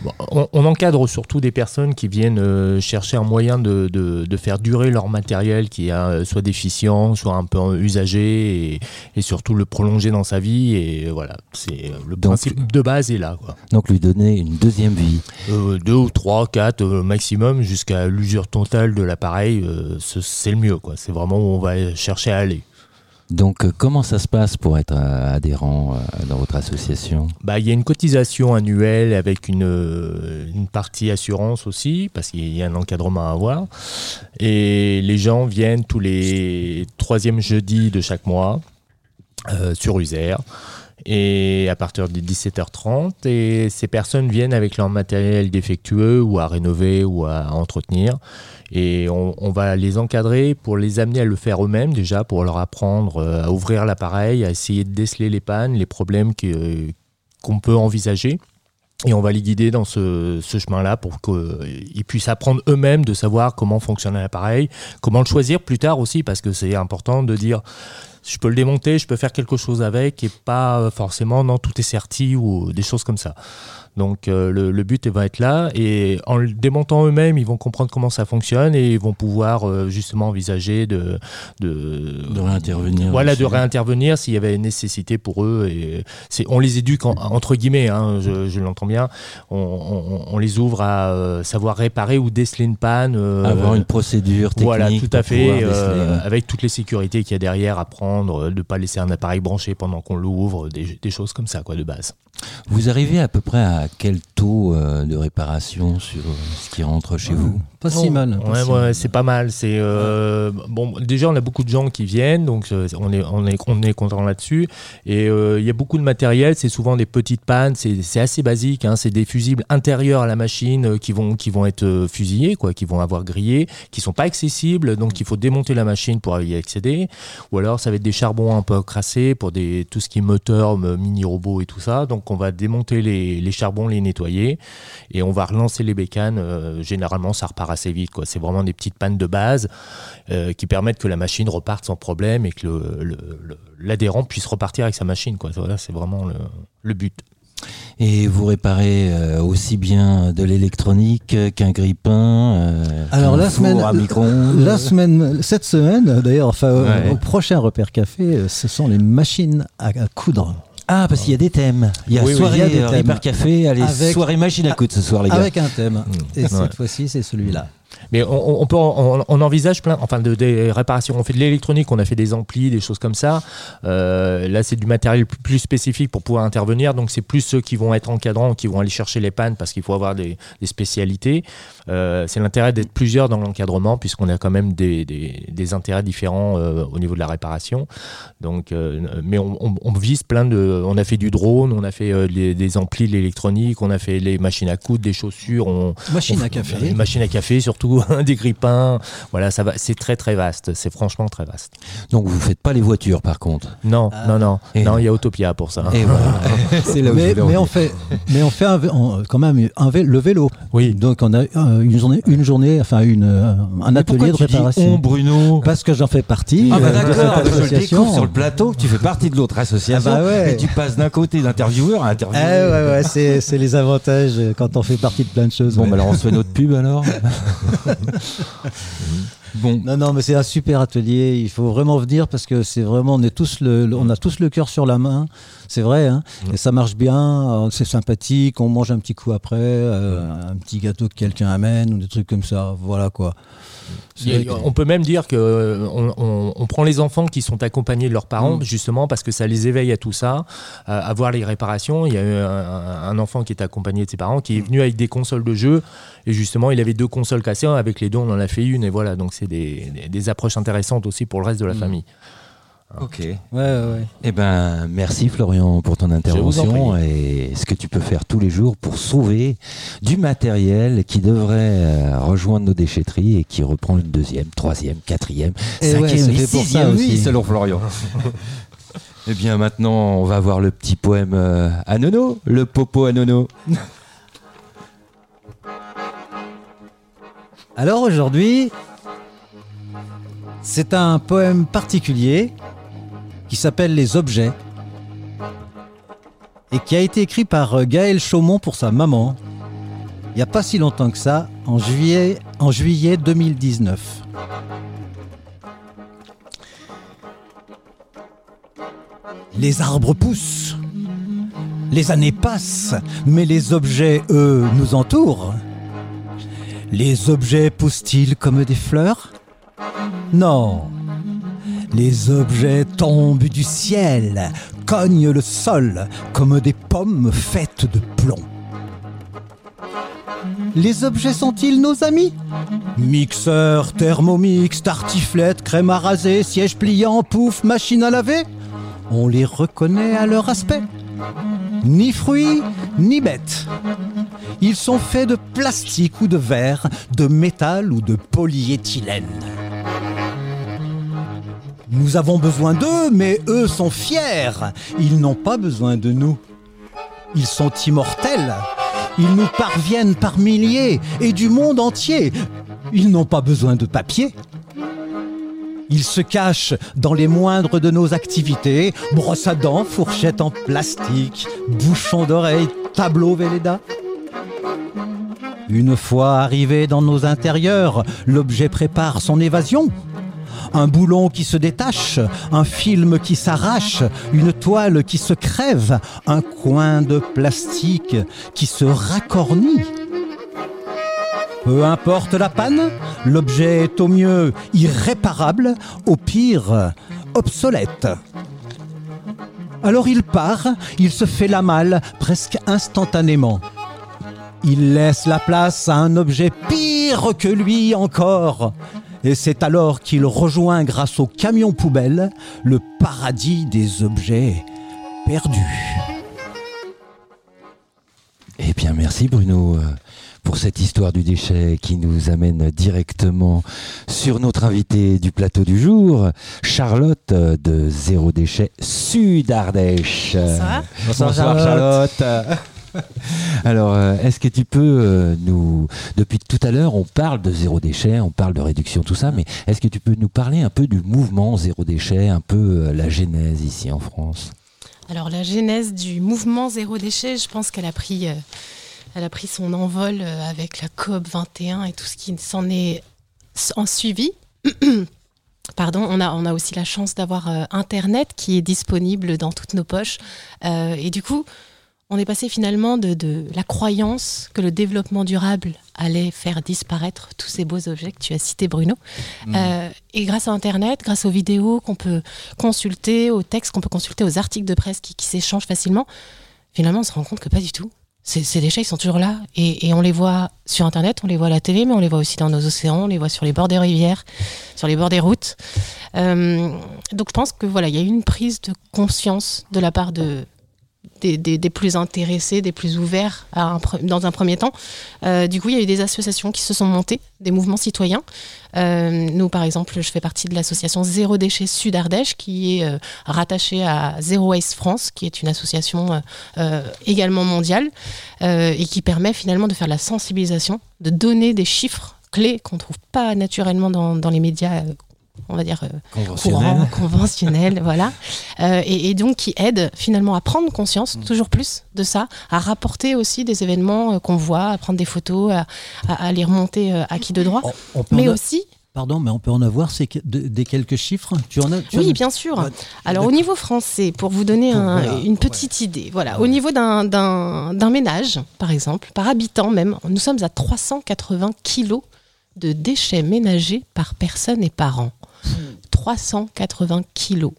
Bon, on, on encadre surtout des personnes qui viennent euh, chercher un moyen de, de- de faire durer leur matériel qui est euh, soit déficient, soit un peu usagé, et, et surtout le prolonger dans sa vie. Et voilà, c'est euh, le Donc- principe de base est là. Quoi. Donc lui donner une deuxième vie. Euh, deux ou trois, quatre euh, maximum, jusqu'à l'usure totale de l'appareil, euh, ce- c'est le mieux. C'est vraiment où on va chercher à aller. Donc euh, comment ça se passe pour être euh, adhérent euh, dans votre association? Bah, il y a une cotisation annuelle avec une, partie assurance aussi, parce qu'il y a un encadrement à avoir. Et les gens viennent tous les troisièmes jeudis de chaque mois sur User. Et à partir de 17h30, et ces personnes viennent avec leur matériel défectueux ou à rénover ou à entretenir. Et on, va les encadrer pour les amener à le faire eux-mêmes déjà, pour leur apprendre euh, à ouvrir l'appareil, à essayer de déceler les pannes, les problèmes qu'on peut envisager. Et on va les guider dans ce, chemin-là pour qu'ils puissent apprendre eux-mêmes de savoir comment fonctionne l'appareil, comment le choisir plus tard aussi, parce que c'est important de dire je peux le démonter, je peux faire quelque chose avec, et pas euh, forcément non, tout est certi ou des choses comme ça. Donc euh, le, le but va être là, et en le démontant eux-mêmes, ils vont comprendre comment ça fonctionne et ils vont pouvoir euh, justement envisager de, de, De réintervenir Voilà, de réintervenir s'il y avait nécessité pour eux. Et c'est, on les éduque en- entre guillemets, hein, je, je l'entends bien. On, on- on les ouvre à euh, savoir réparer ou déceler une panne. Avoir une procédure technique Voilà, tout à fait. déceler, avec toutes les sécurités qu'il y a derrière à prendre, de ne pas laisser un appareil branché pendant qu'on l'ouvre, des, des choses comme ça, quoi, de base. Vous arrivez à peu près à quel taux euh, de réparation sur euh, ce qui rentre chez vous? Pas si mal. pas Ouais, si ouais, mal. c'est pas mal. C'est euh, bon. Déjà, on a beaucoup de gens qui viennent, donc euh, on est on est on est content là-dessus. Et euh, il y a beaucoup de matériel. C'est souvent des petites pannes. C'est c'est assez basique. Hein, c'est des fusibles intérieurs à la machine qui vont qui vont être fusillés, quoi, qui vont avoir grillé, qui sont pas accessibles. Donc il faut démonter la machine pour y accéder. Ou alors ça va être des charbons un peu crassés pour des tout ce qui est moteur, mini robots et tout ça. Donc on va démonter les, les charbons, les nettoyer et on va relancer les bécanes. euh, généralement, ça repart assez vite. quoi. C'est vraiment des petites pannes de base euh, qui permettent que la machine reparte sans problème et que le- le- le- l'adhérent puisse repartir avec sa machine. Quoi. Voilà, c'est vraiment le, le but. Et vous réparez euh, aussi bien de l'électronique qu'un grille-pain, euh, Alors qu'un la four semaine, à micro-ondes la semaine, cette semaine, d'ailleurs, enfin, au- Ouais. au prochain repère café, euh, ce sont les machines à, à coudre. Ah, parce qu'il y a des thèmes. Il y a Oui, oui, soirée il y a des thèmes. Repair Café, allez, Avec- soirée machine à coudre ce soir, les gars. Avec un thème. Et Ouais. cette fois-ci, c'est celui-là. Mais on, on peut, on, on envisage plein, enfin, de, des réparations. On fait de l'électronique, on a fait des amplis, des choses comme ça. Euh, là, c'est du matériel plus- spécifique pour pouvoir intervenir. Donc, c'est plus ceux qui vont être encadrants, qui vont aller chercher les pannes parce qu'il faut avoir des, des spécialités. Euh, c'est l'intérêt d'être plusieurs dans l'encadrement, puisqu'on a quand même des, des, des intérêts différents euh, au niveau de la réparation. Donc, mais on, vise plein de. On a fait du drone, on a fait les- des amplis de l'électronique, on a fait les machines à coudre, des chaussures. On, Machine à café. Des machines à café, surtout des grippins. Voilà, ça va. C'est très très vaste. C'est franchement très vaste. Donc vous faites pas les voitures par contre? Non, non, non, Et non. non. Il y a Utopia pour ça. Et voilà. C'est là où mais, on fait, mais on fait un vé- on- quand même un vé- le vélo. Oui. Donc on a euh, une journée, une journée, enfin une, euh, un Mais atelier de tu dis réparation. on, Bruno? Parce que j'en fais partie. Ah bah euh, d'accord, je le association. découvre sur le plateau, tu fais partie de l'autre association Ah bah ouais. et tu passes d'un côté d'intervieweur à intervieweur. ouais, ouais, c'est, c'est les avantages quand on fait partie de plein de choses. Bon, ouais. bah alors on se fait notre pub alors mhm. Bon. Non, non, mais c'est un super atelier. Il faut vraiment venir parce que c'est vraiment, on est tous le, le- on a tous le cœur sur la main. C'est vrai, hein. Et ça marche bien. euh, C'est sympathique. On mange un petit coup après, euh, un petit gâteau que quelqu'un amène ou des trucs comme ça. Voilà quoi. A- que- on peut même dire que euh, on, on- on prend les enfants qui sont accompagnés de leurs parents Mm. justement parce que ça les éveille à tout ça, à, à voir les réparations. Il y a eu un, un enfant qui était accompagné de ses parents qui est venu avec des consoles de jeux et justement il avait deux consoles cassées. Avec les deux on en a fait une et voilà donc c'est des, des- des approches intéressantes aussi pour le reste de la Mm. famille. Ok. Ouais, ouais. Eh ben, merci Florian pour ton intervention et ce que tu peux faire tous les jours pour sauver du matériel qui devrait euh, rejoindre nos déchetteries et qui reprend une deuxième, troisième, quatrième, Et ouais, cinquième c'est et fait pour ça sixième aussi. selon Florian. Eh bien, maintenant, on va voir le petit poème euh, à Nono, le popo à Nono. Alors aujourd'hui, c'est un poème particulier qui s'appelle Les objets et qui a été écrit par euh, Gaël Chaumont pour sa maman il n'y a pas si longtemps que ça, en juillet, en juillet 2019. Les arbres poussent, les années passent, mais les objets, eux, nous entourent. Les objets poussent-ils comme des fleurs? Non. Les objets tombent du ciel, cognent le sol comme des pommes faites de plomb. Les objets sont-ils nos amis? Mixeur, thermomix, tartiflette, crème à raser, siège pliant, pouf, machine à laver? On les reconnaît à leur aspect. Ni fruits, ni bêtes. Ils sont faits de plastique ou de verre, de métal ou de polyéthylène. Nous avons besoin d'eux, mais eux sont fiers. Ils n'ont pas besoin de nous. Ils sont immortels. Ils nous parviennent par milliers et du monde entier. Ils n'ont pas besoin de papier. Ils se cachent dans les moindres de nos activités. Brosse à dents, fourchette en plastique, bouchon d'oreille, tableau Velleda. Une fois arrivé dans nos intérieurs, l'objet prépare son évasion. Un boulon qui se détache, un film qui s'arrache, une toile qui se crève, un coin de plastique qui se racornit. Peu importe la panne, l'objet est au mieux irréparable, au pire obsolète. Alors il part, il se fait la malle presque instantanément. Il laisse la place à un objet pire que lui encore. Et c'est alors qu'il rejoint grâce au camion poubelle le paradis des objets perdus. Eh bien, merci Bruno euh, pour cette histoire du déchet qui nous amène directement sur notre invité du plateau du jour, Charlotte euh, de Zéro Déchet Sud Ardèche. Bonsoir. Bonsoir, Charlotte. Alors, euh, est-ce que tu peux euh, nous... Depuis tout à l'heure, on parle de zéro déchet, on parle de réduction, tout ça, mais est-ce que tu peux nous parler un peu du mouvement zéro déchet, un peu euh, la genèse ici en France? Alors la genèse du mouvement zéro déchet, je pense qu'elle a pris, elle a pris son envol avec la COP 21 et tout ce qui s'en est en suivi. Pardon, on a, on a aussi la chance d'avoir Internet qui est disponible dans toutes nos poches. Et du coup, on est passé finalement de, de la croyance que le développement durable allait faire disparaître tous ces beaux objets que tu as cités, Bruno. Mhm. Euh, et grâce à Internet, grâce aux vidéos qu'on peut consulter, aux textes qu'on peut consulter, aux articles de presse qui, qui s'échangent facilement, finalement, on se rend compte que pas du tout. Ces, ces déchets, ils sont toujours là. Et, et on les voit sur Internet, on les voit à la télé, mais on les voit aussi dans nos océans, on les voit sur les bords des rivières, sur les bords des routes. Euh, donc je pense que voilà, il y a eu une prise de conscience de la part de, des, plus intéressés, des plus ouverts dans un premier temps. Euh, du coup, il y a eu des associations qui se sont montées, des mouvements citoyens. Euh, nous, par exemple, je fais partie de l'association Zéro Déchet Sud Ardèche, qui est euh, rattachée à Zero Waste France, qui est une association également mondiale et qui permet finalement de faire la sensibilisation, de donner des chiffres clés qu'on ne trouve pas naturellement dans les médias. On va dire euh, Conventionnels. courants, conventionnels, voilà, Euh, et, et donc qui aide finalement à prendre conscience Mm. toujours plus de ça, à rapporter aussi des événements euh, qu'on voit, à prendre des photos, à, à- à les remonter à qui de droit, On peut mais aussi Pardon, mais on peut en avoir ces des quelques chiffres? Tu en as tu en Oui, as- bien sûr. Ouais, Alors au niveau français, pour vous donner Pour- un- voilà, une petite idée, voilà, au niveau d'un ménage, par exemple, par habitant même, nous sommes à 380 kilos de déchets ménagers par personne et par an. 380 kilos.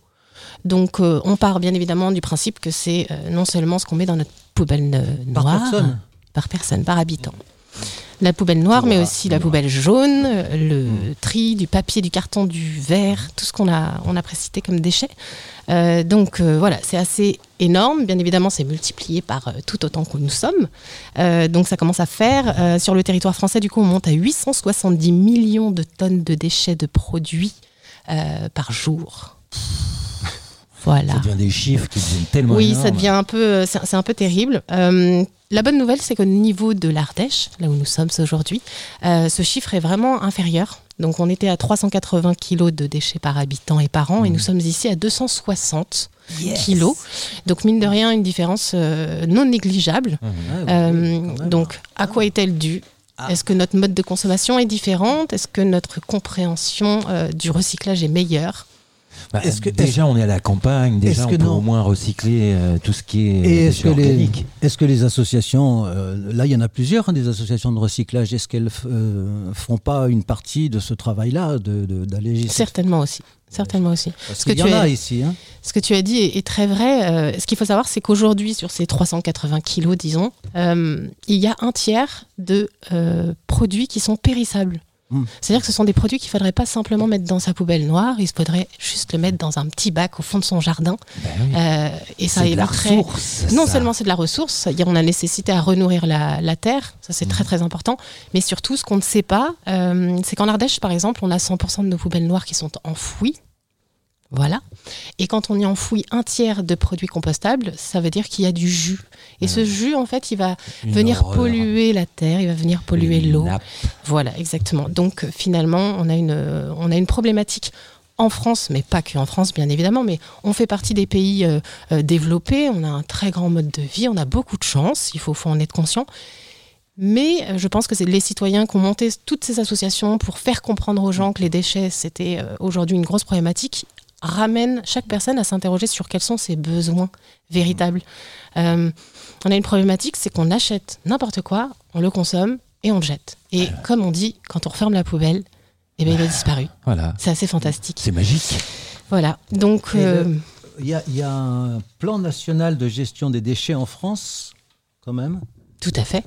Donc euh, on part bien évidemment du principe que c'est euh, non seulement ce qu'on met dans notre poubelle euh, Par noire, personne par personne, par habitant. La poubelle noire, mais aussi la poubelle jaune, euh, le tri du papier, du carton, du verre, tout ce qu'on a, on a précité comme déchets. Donc voilà, c'est assez énorme. Bien évidemment, c'est multiplié par tout autant que nous sommes. Donc ça commence à faire. Sur le territoire français, du coup, on monte à 870 millions de tonnes de déchets de produits euh, par jour. Voilà. Ça devient des chiffres qui deviennent tellement Oui, énormes. ça devient un peu, euh, c'est un peu terrible. Euh, la bonne nouvelle, c'est qu'au niveau de l'Ardèche, là où nous sommes aujourd'hui, euh, ce chiffre est vraiment inférieur. Donc, on était à 380 kilos de déchets par habitant et par an, et nous sommes ici à 260 kilos. Donc, mine de rien, une différence euh, non négligeable. Euh, donc, à quoi est-elle due? Est-ce que notre mode de consommation est différente Est-ce que notre compréhension euh, du recyclage est meilleure? Bah, Est-ce que- déjà, on est à la campagne, déjà, on que peut non au moins recycler euh, tout ce qui est Et est-ce déchets que, les, organiques. est-ce que les associations, euh, là il y en a plusieurs, hein, des associations de recyclage, est-ce qu'elles euh, font pas une partie de ce travail-là, de, de- d'alléger Certainement aussi. Certainement aussi. Parce Ce que qu'il y tu en as- a ici. Hein. Ce que tu as dit est, est très vrai. Euh, ce qu'il faut savoir, c'est qu'aujourd'hui, sur ces 380 kilos, disons, euh, il y a un tiers de euh, produits qui sont périssables. Mm. C'est-à-dire que ce sont des produits qu'il ne faudrait pas simplement mettre dans sa poubelle noire, il faudrait juste le mettre dans un petit bac au fond de son jardin. Euh, et ça C'est de la ressource, Non ça. seulement c'est de la ressource, il y a- on a nécessité à renourrir la, la terre, ça c'est très très important, mais surtout ce qu'on ne sait pas, euh, c'est qu'en Ardèche par exemple, on a 100% de nos poubelles noires qui sont enfouies. Voilà. Et quand on y enfouit un tiers de produits compostables, ça veut dire qu'il y a du jus. Et ce jus, en fait, il va Une venir horreur. polluer la terre, il va venir polluer l'eau. Voilà, exactement. Donc euh, finalement, on a une, euh, on a une problématique en France, mais pas que en France, bien évidemment, mais on fait partie des pays euh, euh, développés, on a un très grand mode de vie, on a beaucoup de chance, il faut, faut en être conscient. Mais euh, je pense que c'est les citoyens qui ont monté toutes ces associations pour faire comprendre aux gens que les déchets, c'était euh, aujourd'hui une grosse problématique, ramènent chaque personne à s'interroger sur quels sont ses besoins véritables. Euh, on a une problématique, c'est qu'on achète n'importe quoi, on le consomme et on le jette. Et comme on dit, quand on referme la poubelle, eh ben, il a disparu. Voilà. C'est assez fantastique. C'est magique. Voilà. Donc, euh, y, a, il y a un plan national de gestion des déchets en France, quand même? Tout à fait.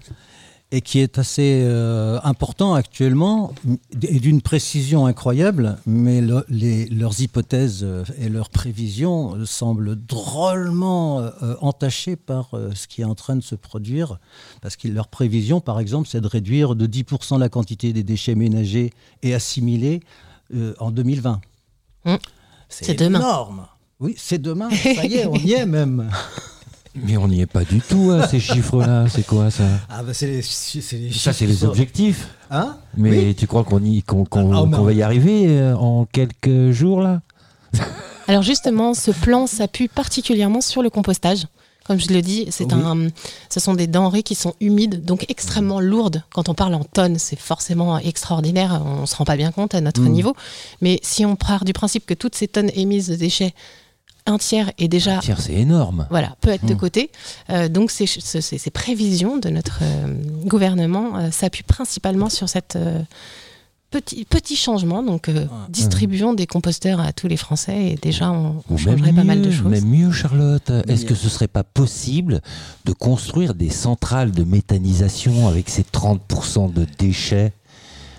Et qui est assez euh, important actuellement, et d'une précision incroyable, mais le- les- leurs hypothèses euh, et leurs prévisions semblent drôlement euh, entachées par euh, ce qui est en train de se produire. Parce que leurs prévisions, par exemple, c'est de réduire de 10% la quantité des déchets ménagers et assimilés en 2020. Hum. C'est demain. énorme. Oui, c'est demain. Ça y est, on y est même. Mais on n'y est pas du tout à ces chiffres-là. C'est quoi ça Ah bah c'est les, c'est les Ça, c'est les objectifs. Hein? Mais tu crois qu'on y, qu'on, qu'on- Ah, on- va y arriver euh, en quelques jours là? Alors justement, ce plan s'appuie particulièrement sur le compostage. Comme je le dis, c'est Oui. un, ce sont des denrées qui sont humides, donc extrêmement lourdes. Quand on parle en tonnes, c'est forcément extraordinaire. On ne se rend pas bien compte à notre Mm. niveau. Mais si on part du principe que toutes ces tonnes émises de déchets un tiers est déjà. Un tiers, c'est énorme. Voilà, peut être de Mmh. côté. Euh, donc ces, ce- ces- ces prévisions de notre euh, gouvernement euh, s'appuient principalement sur cette euh, petit, petit changement. Donc euh, distribuons des composteurs à tous les Français et déjà on, on changerait pas mal de choses. Même mieux, Charlotte. Est-ce que ce serait pas possible de construire des centrales de méthanisation avec ces 30% de déchets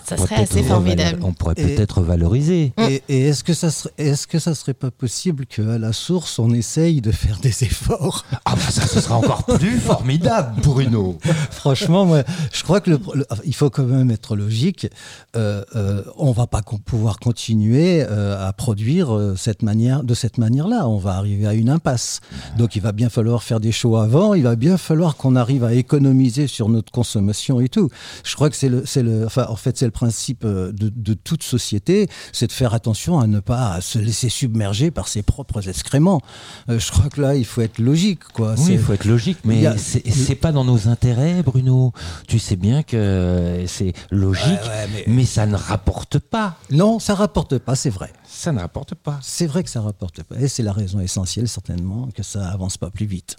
Ça On pourrait serait peut-être assez formidable. On pourrait peut-être valoriser. Mm. Et, et est-ce que ça serait, est-ce que ça serait pas possible qu'à la source on essaye de faire des efforts? Ah bah ça, ce sera encore plus formidable, Bruno. Franchement, moi, je crois que le, le- il faut quand même être logique. Euh, euh, on va pas con- pouvoir continuer euh, à produire euh, cette manière, de cette manière-là. On va arriver à une impasse. Donc, il va bien falloir faire des choix avant. Il va bien falloir qu'on arrive à économiser sur notre consommation et tout. Je crois que c'est le, c'est le, enfin, en fait, c'est le principe euh, de, de toute société, c'est de faire attention à ne pas se laisser submerger par ses propres excréments. Euh, je crois que là, il faut être logique, quoi. Oui, il faut être logique, mais a- c'est pas dans nos intérêts, Bruno. Tu sais bien que c'est logique, Ouais, ouais, mais... ça ne rapporte pas. Non, ça rapporte pas, c'est vrai. Ça ne rapporte pas. C'est vrai que ça rapporte pas. Et c'est la raison essentielle, certainement, que ça avance pas plus vite.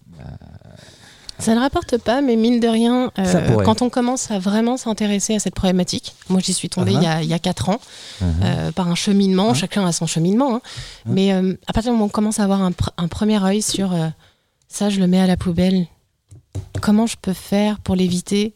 Ça ne rapporte pas, mais mine de rien, euh, quand on commence à vraiment s'intéresser à cette problématique, moi j'y suis tombée Ah. il, y a, il y a 4 ans, Mhm. euh, par un cheminement, chacun a son cheminement, hein. mais euh, à partir du moment où on commence à avoir un, pr- un premier œil sur ça, je le mets à la poubelle, comment je peux faire pour l'éviter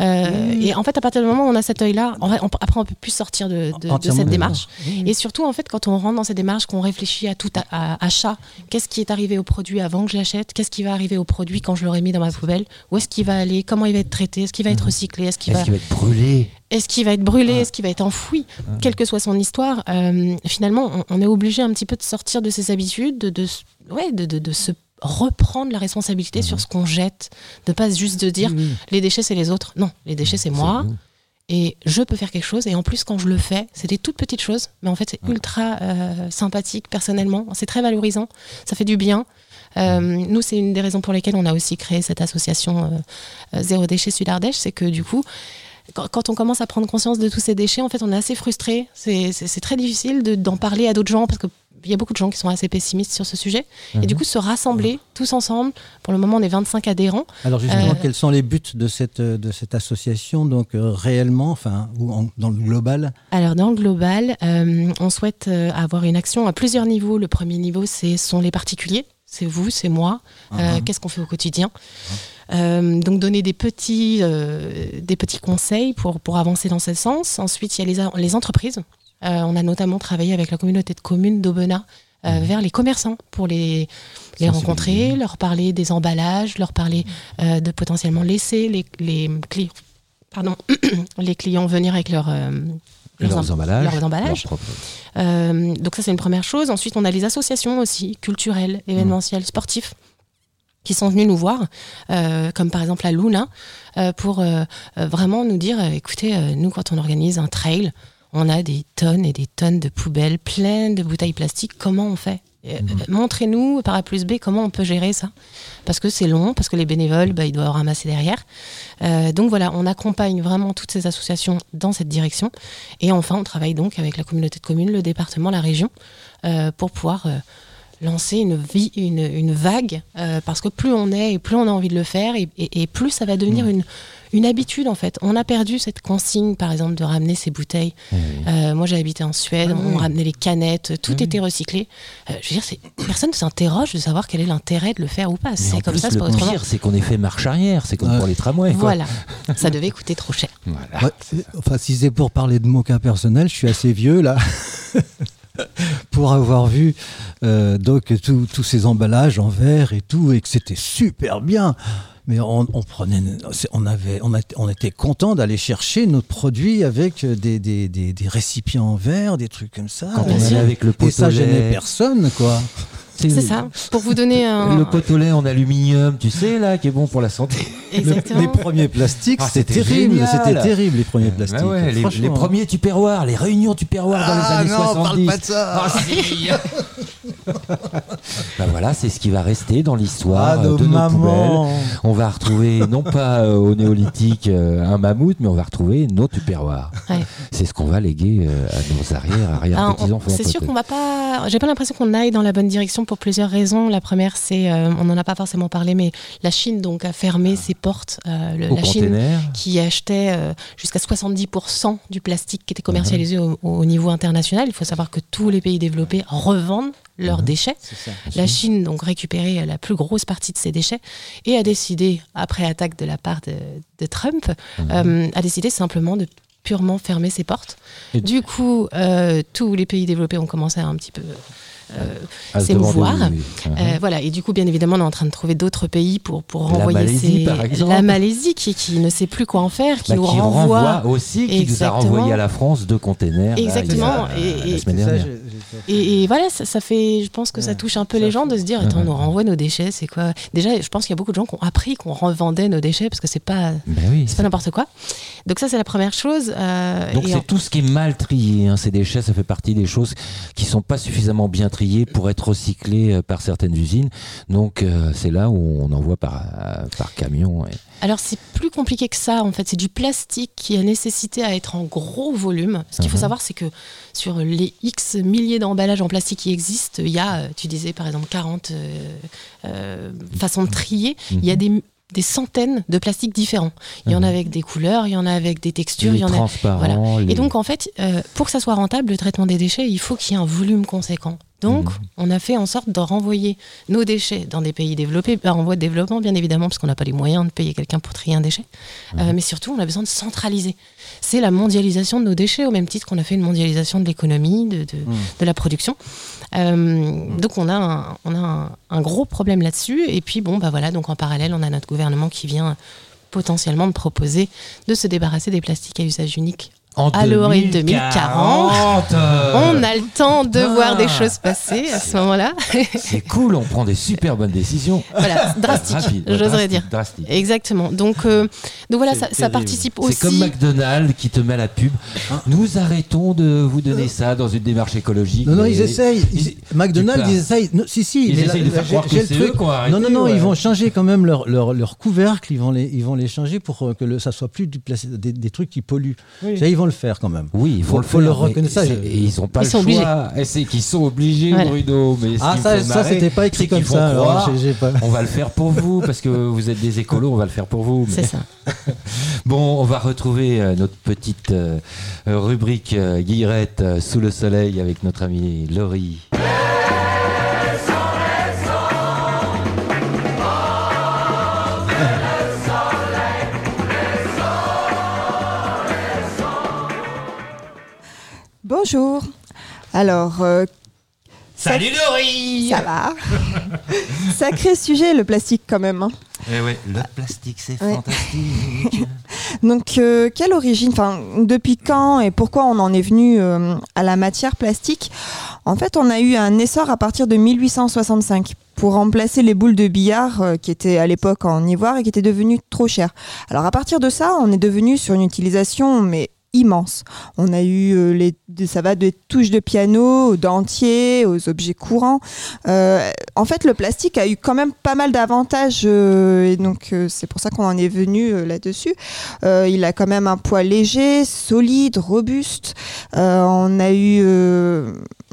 Euh, Et en fait, à partir du moment où on a cet œil-là, en après on peut plus sortir de, de- de Entièrement cette démarche. Oui. Et surtout, en fait, quand on rentre dans cette démarche, qu'on réfléchit à tout à- à- achat, qu'est-ce qui est arrivé au produit avant que je l'achète? Qu'est-ce qui va arriver au produit quand je l'aurai mis dans ma poubelle? Où est-ce qu'il va aller? Comment il va être traité? Est-ce qu'il va être recyclé? Est-ce qu'il va... être brûlé? Est-ce qu'il va être brûlé? Est-ce qu'il va être enfoui? Quelle que soit son histoire, euh, finalement, on, on est obligé un petit peu de sortir de ses habitudes, de, de, ouais, de, de- de se reprendre la responsabilité sur ce qu'on jette, de pas juste de dire les déchets c'est les autres. Non, les déchets c'est moi. Et je peux faire quelque chose. Et en plus, quand je le fais, c'est des toutes petites choses, mais en fait, c'est ultra euh, sympathique personnellement. C'est très valorisant. Ça fait du bien. Euh, nous, c'est une des raisons pour lesquelles on a aussi créé cette association euh, Zéro Déchet Sud Ardèche. C'est que du coup, quand, on commence à prendre conscience de tous ces déchets, en fait, on est assez frustré. C'est très difficile de- d'en parler à d'autres gens parce que. Il y a beaucoup de gens qui sont assez pessimistes sur ce sujet. Et du Mhm. coup, se rassembler tous ensemble, pour le moment, on est 25 adhérents. Alors justement, Euh, quels sont les buts de cette, de cette association Donc euh, réellement, enfin, ou en- dans le global? Alors dans le global, euh, on souhaite avoir une action à plusieurs niveaux. Le premier niveau, ce sont les particuliers. C'est vous, c'est moi. Euh, Mhm. Qu'est-ce qu'on fait au quotidien? Euh, Donc donner des petits, euh, des petits conseils pour, pour avancer dans ce sens. Ensuite, il y a les, a- les entreprises. Euh, on a notamment travaillé avec la communauté de communes d'Aubenas euh, vers les commerçants pour les, les rencontrer, leur parler des emballages, leur parler euh, de potentiellement laisser les, pardon, les clients venir avec leur, euh, Leurs emballages, leurs emballages. leurs donc ça c'est une première chose. Ensuite on a les associations aussi culturelles, événementielles, sportifs qui sont venus nous voir, euh, comme par exemple la Luna, euh, pour euh, vraiment nous dire, écoutez, nous quand on organise un trail, on a des tonnes et des tonnes de poubelles pleines de bouteilles plastiques, comment on fait? Euh, euh, Montrez-nous par A plus B comment on peut gérer ça? Parce que c'est long, parce que les bénévoles, bah, ils doivent ramasser derrière. Euh, donc voilà, on accompagne vraiment toutes ces associations dans cette direction. Et enfin, on travaille donc avec la communauté de communes, le département, la région, euh, pour pouvoir lancer une, vie, une, une vague. parce que plus on est et plus on a envie de le faire, et, et- et plus ça va devenir une, une habitude en fait. On a perdu cette consigne, par exemple, de ramener ses bouteilles. Euh, moi, j'ai habité en Suède, Ah on oui. ramenait les canettes, tout Ah était recyclé. Euh, je veux dire, c'est- personne ne s'interroge de savoir quel est l'intérêt de le faire ou pas. C'est comme plus, ça, c'est le pas pire, c'est qu'on est fait marche arrière. C'est comme pour les tramways. quoi. Voilà, ça devait coûter trop cher. Voilà. Ouais, Enfin, si c'est pour parler de mon cas personnel, je suis assez vieux là. pour avoir vu euh, donc tous tous ces emballages en verre et tout, et que c'était super bien. Mais on, on prenait, on avait, on, a- on était content d'aller chercher notre produit avec des, des, des- des récipients en verre, des trucs comme ça. Quand on allait avec le et ça pot gênait personne, quoi. C'est ça. Pour vous donner un. Le pot au lait en aluminium, tu sais, là, qui est bon pour la santé. Exactement. Les premiers plastiques, Ah, c'était c'était terrible. C'était terrible, les premiers Bah plastiques. ouais, les, les premiers tupperwares, les réunions tupperwares dans les Ah années non, 70. parle pas de ça. Ah, si. Bah voilà, c'est ce qui va rester dans l'histoire Ah, euh, de nos mamans. poubelles. On va retrouver, non pas euh, au néolithique euh, un mammouth, mais on va retrouver nos tupperwares. Ouais. C'est ce qu'on va léguer euh, à nos arrière, arrière Ah, petits enfants. C'est sûr qu'on va pas. J'ai pas l'impression qu'on aille dans la bonne direction pour plusieurs raisons. La première, c'est, euh, on n'en a pas forcément parlé, mais la Chine donc a fermé ses portes. euh, le- la Chine qui achetait euh, jusqu'à 70% du plastique qui était commercialisé au, au niveau international. Il faut savoir que tous les pays développés revendent leurs déchets. La Chine donc récupérait la plus grosse partie de ces déchets et a décidé, après attaque de la part de, de Trump, euh, a décidé simplement de purement fermer ses portes. Et- Du coup, euh, tous les pays développés ont commencé à un petit peu euh, s'émouvoir. demander, oui, oui. Euh, voilà. Et du coup, bien évidemment, on est en train de trouver d'autres pays pour, pour La renvoyer Malaisie, ces- par exemple. La Malaisie qui, qui ne sait plus quoi en faire, qui Bah, nous qui renvoie, renvoie aussi, qui nous a renvoyé à la France deux containers. Exactement. la et, et- semaine dernière. et, et voilà, ça, ça fait, je pense que ça touche un peu les gens de se dire, attends, on nous renvoie nos déchets, c'est quoi? Déjà, je pense qu'il y a beaucoup de gens qui ont appris qu'on revendait nos déchets parce que c'est pas, Ben oui, c'est pas n'importe quoi. Donc ça, c'est la première chose. euh, Donc c'est en- tout ce qui est mal trié. hein. Ces déchets, ça fait partie des choses qui sont pas suffisamment bien triées pour être recyclées euh, par certaines usines. Donc euh, c'est là où on envoie par, euh, par camion. et- Alors c'est plus compliqué que ça en fait, c'est du plastique qui a nécessité à être en gros volume. Ce qu'il faut Mhm. savoir c'est que sur les X milliers d'emballages en plastique qui existent, il y a, tu disais par exemple 40 euh, euh, façons de trier, il y a des des centaines de plastiques différents. Il y en a avec des couleurs, il y en a avec des textures, Les il y en a voilà. les- Et donc en fait, euh, pour que ça soit rentable, le traitement des déchets, il faut qu'il y ait un volume conséquent. Donc, Mhm. on a fait en sorte de renvoyer nos déchets dans des pays développés, par en voie de développement, bien évidemment, parce qu'on n'a pas les moyens de payer quelqu'un pour trier un déchet. Mhm. Euh, mais surtout, on a besoin de centraliser. C'est la mondialisation de nos déchets, au même titre qu'on a fait une mondialisation de l'économie, de, de, Mhm. de la production. Euh, Donc, on a, un, on a un, un gros problème là-dessus. Et puis, bon, bah voilà, donc en parallèle, on a notre gouvernement qui vient potentiellement de proposer de se débarrasser des plastiques à usage unique En à l'horizon 2040, 2040. euh, On a le temps de Ah. voir des choses passer à ce moment-là. C'est cool, on prend des super bonnes décisions. voilà, drastique, j'oserais dire. drastique. Exactement. Donc, euh, donc voilà, ça, participe C'est aussi. comme McDonald's qui te met la pub. Nous arrêtons de vous donner ça dans une démarche écologique. Non, non, ils essayent. Ils- McDonald's, ils essayent. Non, si, si. Ils mais essayent de faire croire que le c'est eux Non, non, non, ouais. ils vont changer quand même leur, leur, leur couvercle. Ils vont, les, ils vont les changer pour euh, que le, ça soit plus du des, des trucs qui polluent. Oui. Vont le faire quand même. Oui, il faut, faut, le faut faire, reconnaître. Ça, ils n'ont pas Ils le sont choix. Et c'est qu'ils sont obligés, Voilà. Bruno. Mais Ah, ça, c'était pas écrit comme ça, alors, pas- On va le faire pour vous parce que vous êtes des écolos. On va le faire pour vous. mais- C'est ça. Bon, on va retrouver euh, notre petite euh, rubrique euh, Guillerette sous le soleil avec notre amie Laurie. Bonjour. Alors. euh, Salut Laurie Ça va Sacré sujet, le plastique, quand même. hein. Eh ouais, le plastique, c'est Ouais. fantastique. Donc, euh, quelle origine Enfin, depuis quand et pourquoi on en est venu euh, à la matière plastique? En fait, on a eu un essor à partir de 1865 pour remplacer les boules de billard euh, qui étaient à l'époque en ivoire et qui étaient devenues trop chères. Alors, à partir de ça, on est devenu sur une utilisation, mais immense. On a eu euh, les, ça va des touches de piano aux dentiers, aux objets courants. Euh, en fait, le plastique a eu quand même pas mal d'avantages euh, et donc c'est pour ça qu'on en est venu là-dessus. Il a quand même un poids léger, solide, robuste. On a eu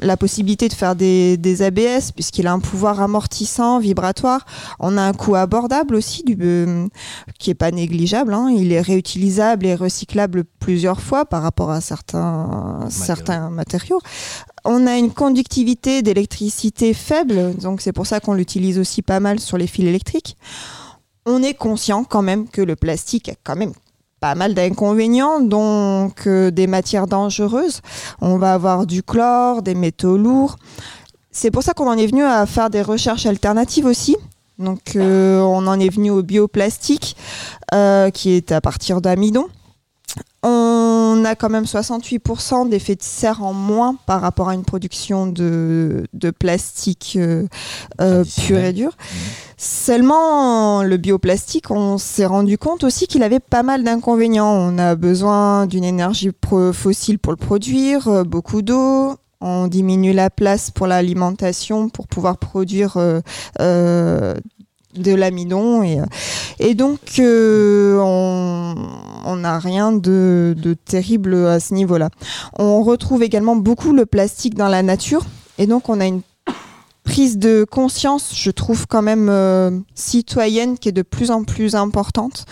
la possibilité de faire des, ABS puisqu'il a un pouvoir amortissant, vibratoire. On a un coût abordable aussi du, qui est pas négligeable. hein. Il est réutilisable et recyclable plusieurs fois par rapport à certains, certains matériaux. On a une conductivité d'électricité faible, donc c'est pour ça qu'on l'utilise aussi pas mal sur les fils électriques. On est conscient quand même que le plastique a quand même pas mal d'inconvénients, donc euh, des matières dangereuses. On va avoir du chlore, des métaux lourds. C'est pour ça qu'on en est venu à faire des recherches alternatives aussi. Donc euh, on en est venu au bioplastique, euh, qui est à partir d'amidon. On a quand même 68% d'effets de serre en moins par rapport à une production de, de plastique euh, euh, pur et dur. Seulement, le bioplastique, on s'est rendu compte aussi qu'il avait pas mal d'inconvénients. On a besoin d'une énergie fossile pour le produire, euh, beaucoup d'eau. On diminue la place pour l'alimentation pour pouvoir produire euh, euh, de l'amidon et, et donc euh, on on n'a rien de, de terrible à ce niveau-là. On retrouve également beaucoup le plastique dans la nature et donc on a une prise de conscience, je trouve quand même euh, citoyenne, qui est de plus en plus importante.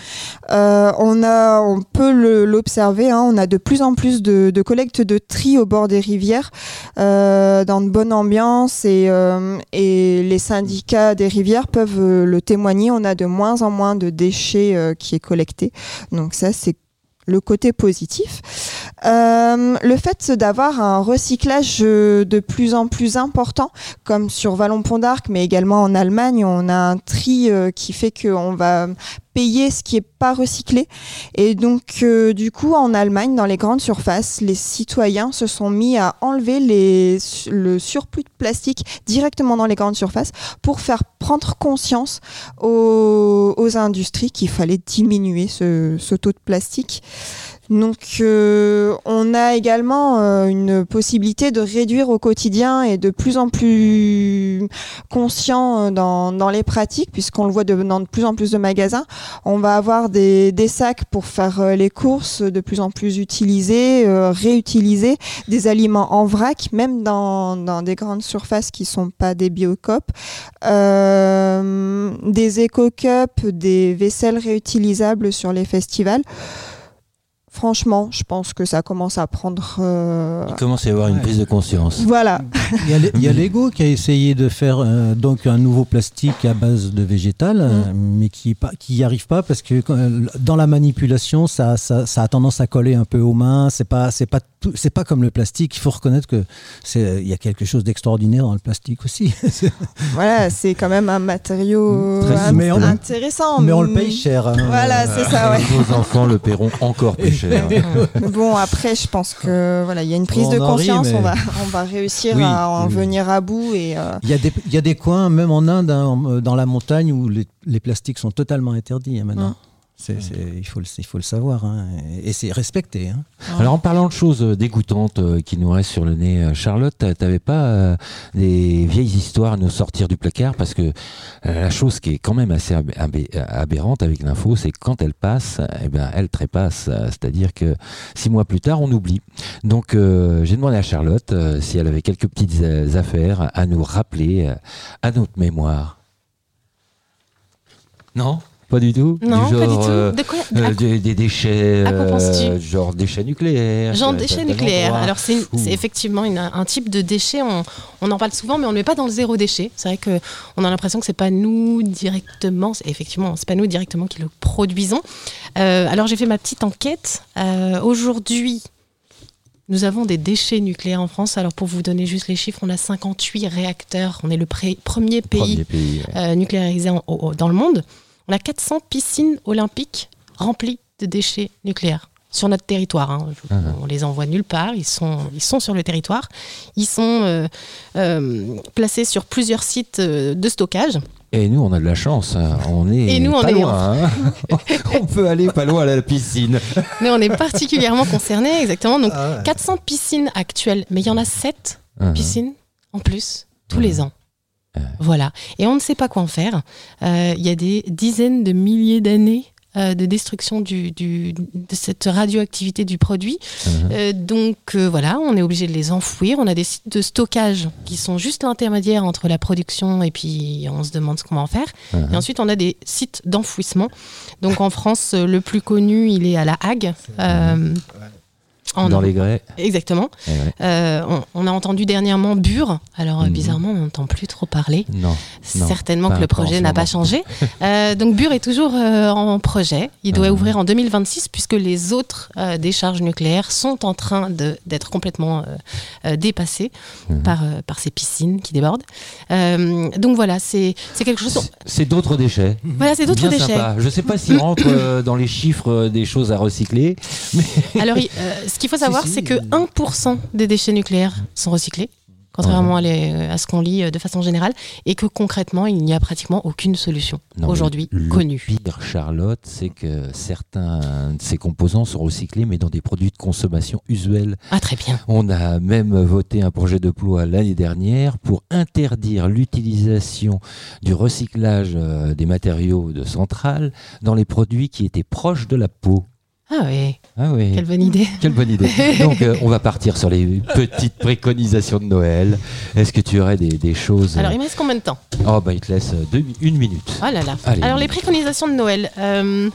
Euh, on a, on peut l'observer, hein, on a de plus en plus de, de collectes de tri au bord des rivières, euh, dans de bonnes ambiances et, et les syndicats des rivières peuvent le témoigner. On a de moins en moins de déchets qui est collecté, donc ça c'est le côté positif. Euh, le fait d'avoir un recyclage euh, de plus en plus important, comme sur Vallon-Pont d'Arc, mais également en Allemagne, on a un tri euh, qui fait qu'on va payer ce qui est pas recyclé. Et donc, euh, du coup, en Allemagne, dans les grandes surfaces, les citoyens se sont mis à enlever les, le surplus de plastique directement dans les grandes surfaces pour faire prendre conscience aux, aux industries qu'il fallait diminuer ce, ce taux de plastique. Donc, euh, on a également euh, une possibilité de réduire au quotidien et de plus en plus conscient euh, dans, dans les pratiques, puisqu'on le voit de, dans de plus en plus de magasins. On va avoir des, des sacs pour faire euh, les courses de plus en plus utilisés, euh, réutilisés, des aliments en vrac, même dans, dans des grandes surfaces qui sont pas des biocopes, des éco-cups, des vaisselles réutilisables sur les festivals. Franchement, je pense que ça commence à prendre. euh, Il commence à y avoir une prise de conscience. Voilà. Il y a, Lego qui a essayé de faire euh, donc un nouveau plastique à base de végétal, euh, mais qui pas- qui n'y arrive pas parce que euh, dans la manipulation, ça, ça, ça a tendance à coller un peu aux mains. C'est pas c'est pas tout- c'est pas comme le plastique. Il faut reconnaître que c'est il y a quelque chose d'extraordinaire dans le plastique aussi. Voilà, c'est quand même un matériau Très mais on- intéressant. mais on le paye cher, hein. Voilà, c'est ça, ouais. Nos enfants le paieront encore plus cher. Bon, après, je pense que voilà, il y a une prise On de rit, conscience. mais- On va, on va réussir Oui, à en oui. venir à bout et. euh, Il y, a des, il y a des coins, même en Inde, hein, dans la montagne, où les, les plastiques sont totalement interdits hein, maintenant. C'est- c'est- il, faut le, il faut le savoir. hein, et et c'est respecté. hein. Alors en parlant de choses euh, dégoûtantes euh, qui nous restent sur le nez, euh, Charlotte, t'a- t'avais pas euh, des vieilles histoires à nous sortir du placard? Parce que euh, la chose qui est quand même assez ab- ab- aberrante avec l'info, c'est que quand elle passe, eh ben elle trépasse. C'est-à-dire que six mois plus tard, on oublie. Donc euh, j'ai demandé à Charlotte euh, si elle avait quelques petites euh, affaires à nous rappeler euh, à notre mémoire. Non pas du tout Non, du pas du tout. euh, De quoi- euh, des, des déchets, à quoi penses-tu euh, genre déchets nucléaires. Genre déchets nucléaires. Alors c'est effectivement une- un type de déchet. On, on en parle souvent, mais on ne le met pas dans le zéro déchet. C'est vrai que on a l'impression que c'est pas nous directement. Effectivement, c'est pas nous directement qui le produisons. Euh, alors j'ai fait ma petite enquête. Euh, Aujourd'hui. Nous avons des déchets nucléaires en France. Alors, pour vous donner juste les chiffres, on a 58 réacteurs. On est le premier pays, Premier pays, ouais. nucléarisé en- au- dans le monde. On a 400 piscines olympiques remplies de déchets nucléaires sur notre territoire. hein. Ah. On les envoie nulle part. Ils sont, ils sont sur le territoire. Ils sont euh, euh, placés sur plusieurs sites euh, de stockage. Et nous, on a de la chance. hein. On est Et nous, on est hein. on peut aller pas loin à la piscine. Mais on est particulièrement concernés, exactement. Donc, Ah ouais. 400 piscines actuelles, mais il y en a 7 Mhm. piscines en plus tous les ans. Voilà. Et on ne sait pas quoi en faire. Euh, Il y a des dizaines de milliers d'années euh, de destruction du, du- de cette radioactivité du produit. Mhm. Euh, donc euh, voilà, on est obligé de les enfouir. On a des sites de stockage qui sont juste l'intermédiaire entre la production et puis on se demande ce qu'on va en faire. Mhm. Et ensuite, on a des sites d'enfouissement. Donc en France, le plus connu, il est à La Hague. euh, en- Dans les grès. Exactement. Eh ouais. Euh, on, on a entendu dernièrement Bure. Alors, euh, Mhm. bizarrement, on n'entend plus trop parler. Non. Certainement que le projet n'a pas changé. Euh, donc Bure est toujours euh, en projet. Il doit ouvrir en 2026 puisque les autres décharges nucléaires sont en train d'être complètement dépassées par, euh, par ces piscines qui débordent. Donc voilà, c'est quelque chose... C'est d'autres déchets. Voilà, c'est d'autres déchets. sympa. Je sais pas s'ils rentrent euh, dans les chiffres des choses à recycler. Mais Alors, ce qu'il faut savoir, Si, si, c'est que 1% des déchets nucléaires sont recyclés. contrairement à, les- à ce qu'on lit euh, de façon générale, et que concrètement, il n'y a pratiquement aucune solution aujourd'hui le connue. pire, Charlotte, c'est que certains de ces composants sont recyclés, mais dans des produits de consommation usuels. Ah, très bien. On a même voté un projet de loi l'année dernière pour interdire l'utilisation du recyclage euh, des matériaux de centrale dans les produits qui étaient proches de la peau. Ah oui. Ah oui. Quelle bonne idée. Quelle bonne idée. Donc, euh, on va partir sur les petites préconisations de Noël. Est-ce que tu aurais des, des choses Alors, il me reste combien de temps? Oh, bah, il te laisse deux mi- une minute. Oh là là. Allez. Alors, les préconisations de Noël. euh,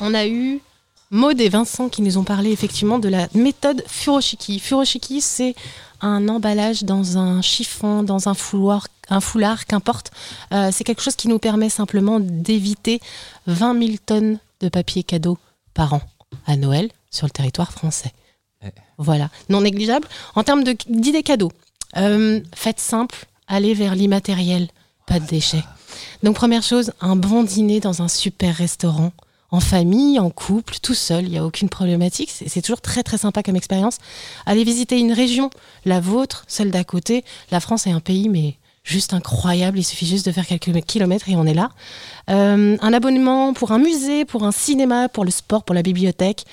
on a eu Maud et Vincent qui nous ont parlé effectivement de la méthode Furoshiki. Furoshiki, c'est un emballage dans un chiffon, dans un foulard, un foulard qu'importe. Euh, c'est quelque chose qui nous permet simplement d'éviter 20 000 tonnes de papier cadeau par an à Noël sur le territoire français. Voilà, non négligeable. En termes de- d'idées cadeaux, euh, faites simple, allez vers l'immatériel, pas de déchets. Donc première chose, un bon dîner dans un super restaurant, en famille, en couple, tout seul, il n'y a aucune problématique. C'est c'est toujours très très sympa comme expérience. Allez visiter une région, la vôtre, celle d'à côté. La France est un pays, mais juste incroyable. Il suffit juste de faire quelques kilomètres et on est là. Euh, un abonnement pour un musée, pour un cinéma, pour le sport, pour la bibliothèque.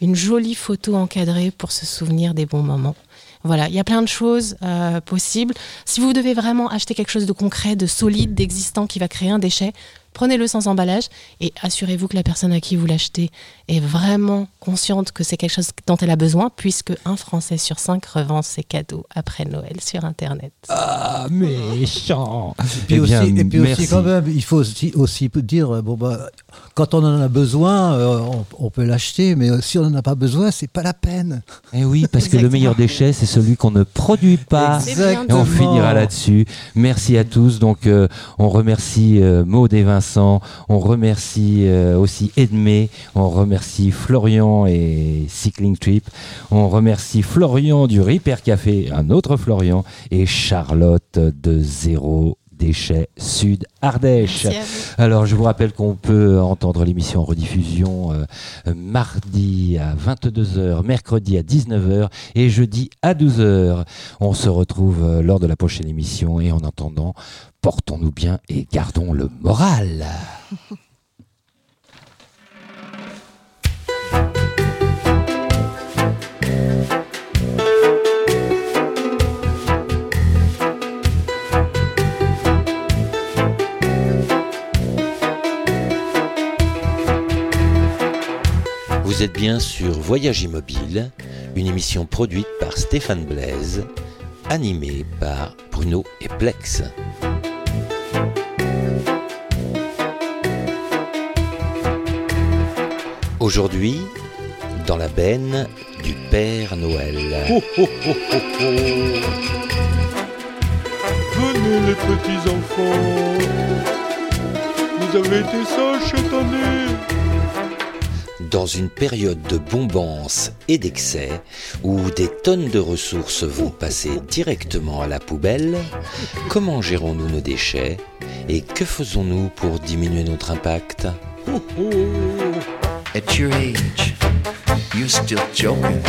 Une jolie photo encadrée pour se souvenir des bons moments. Voilà, il y a plein de choses euh, possibles. Si vous devez vraiment acheter quelque chose de concret, de solide, d'existant qui va créer un déchet, prenez-le sans emballage et assurez-vous que la personne à qui vous l'achetez est vraiment consciente que c'est quelque chose dont elle a besoin, puisque un Français sur cinq revend ses cadeaux après Noël sur Internet. Ah, méchant Et puis, Eh bien, aussi, et puis aussi, quand même, il faut aussi, aussi dire, euh, bon, bah, quand on en a besoin, euh, on, on peut l'acheter, mais euh, si on n'en a pas besoin, c'est pas la peine. Eh oui, parce que le meilleur déchet, c'est celui qu'on ne produit pas. Exactement. Et on finira là-dessus. Merci à tous. Donc, euh, on remercie euh, Maud et Vincent. On remercie euh, aussi Edmé. On remercie Florian et Cycling Trip. On remercie Florian du Repair Café, un autre Florian, et Charlotte de Zéro Déchet Sud Ardèche. Alors, je vous rappelle qu'on peut entendre l'émission en rediffusion euh, mardi à 22h, mercredi à 19h et jeudi à 12h. On se retrouve euh, lors de la prochaine émission et en attendant, portons-nous bien et gardons le moral. Vous êtes bien sur Voyage Immobile, une émission produite par Stéphane Blaise, animée par Bruno et Plex. Aujourd'hui, dans la benne du Père Noël. Venez les petits enfants, vous avez été sages cette année. Dans une période de bombance et d'excès, où des tonnes de ressources vont passer directement à la poubelle, comment gérons-nous nos déchets et que faisons-nous pour diminuer notre impact? At your age, you're still joking.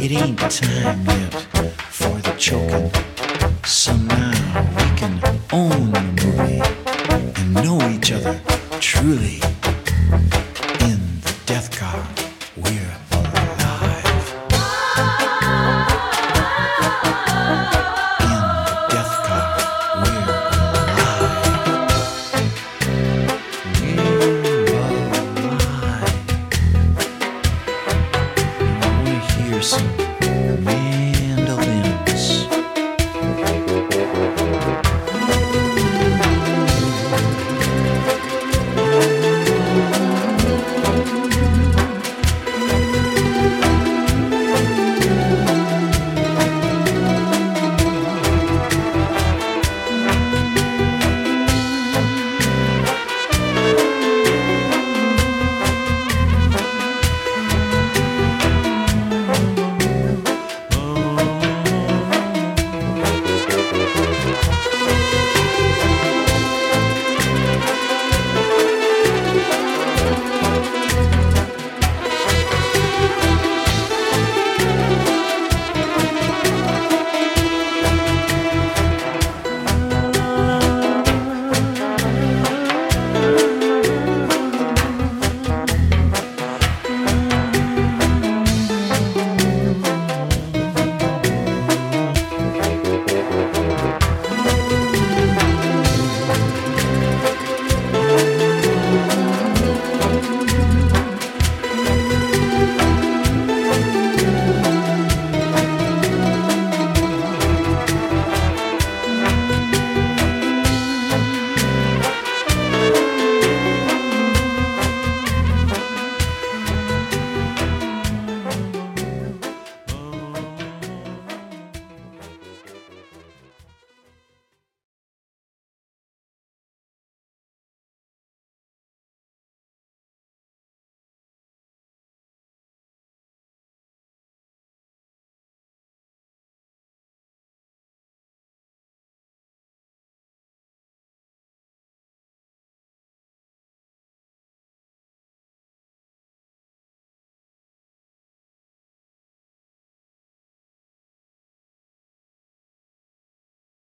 It ain't time yet for the choking. We can and know each other truly.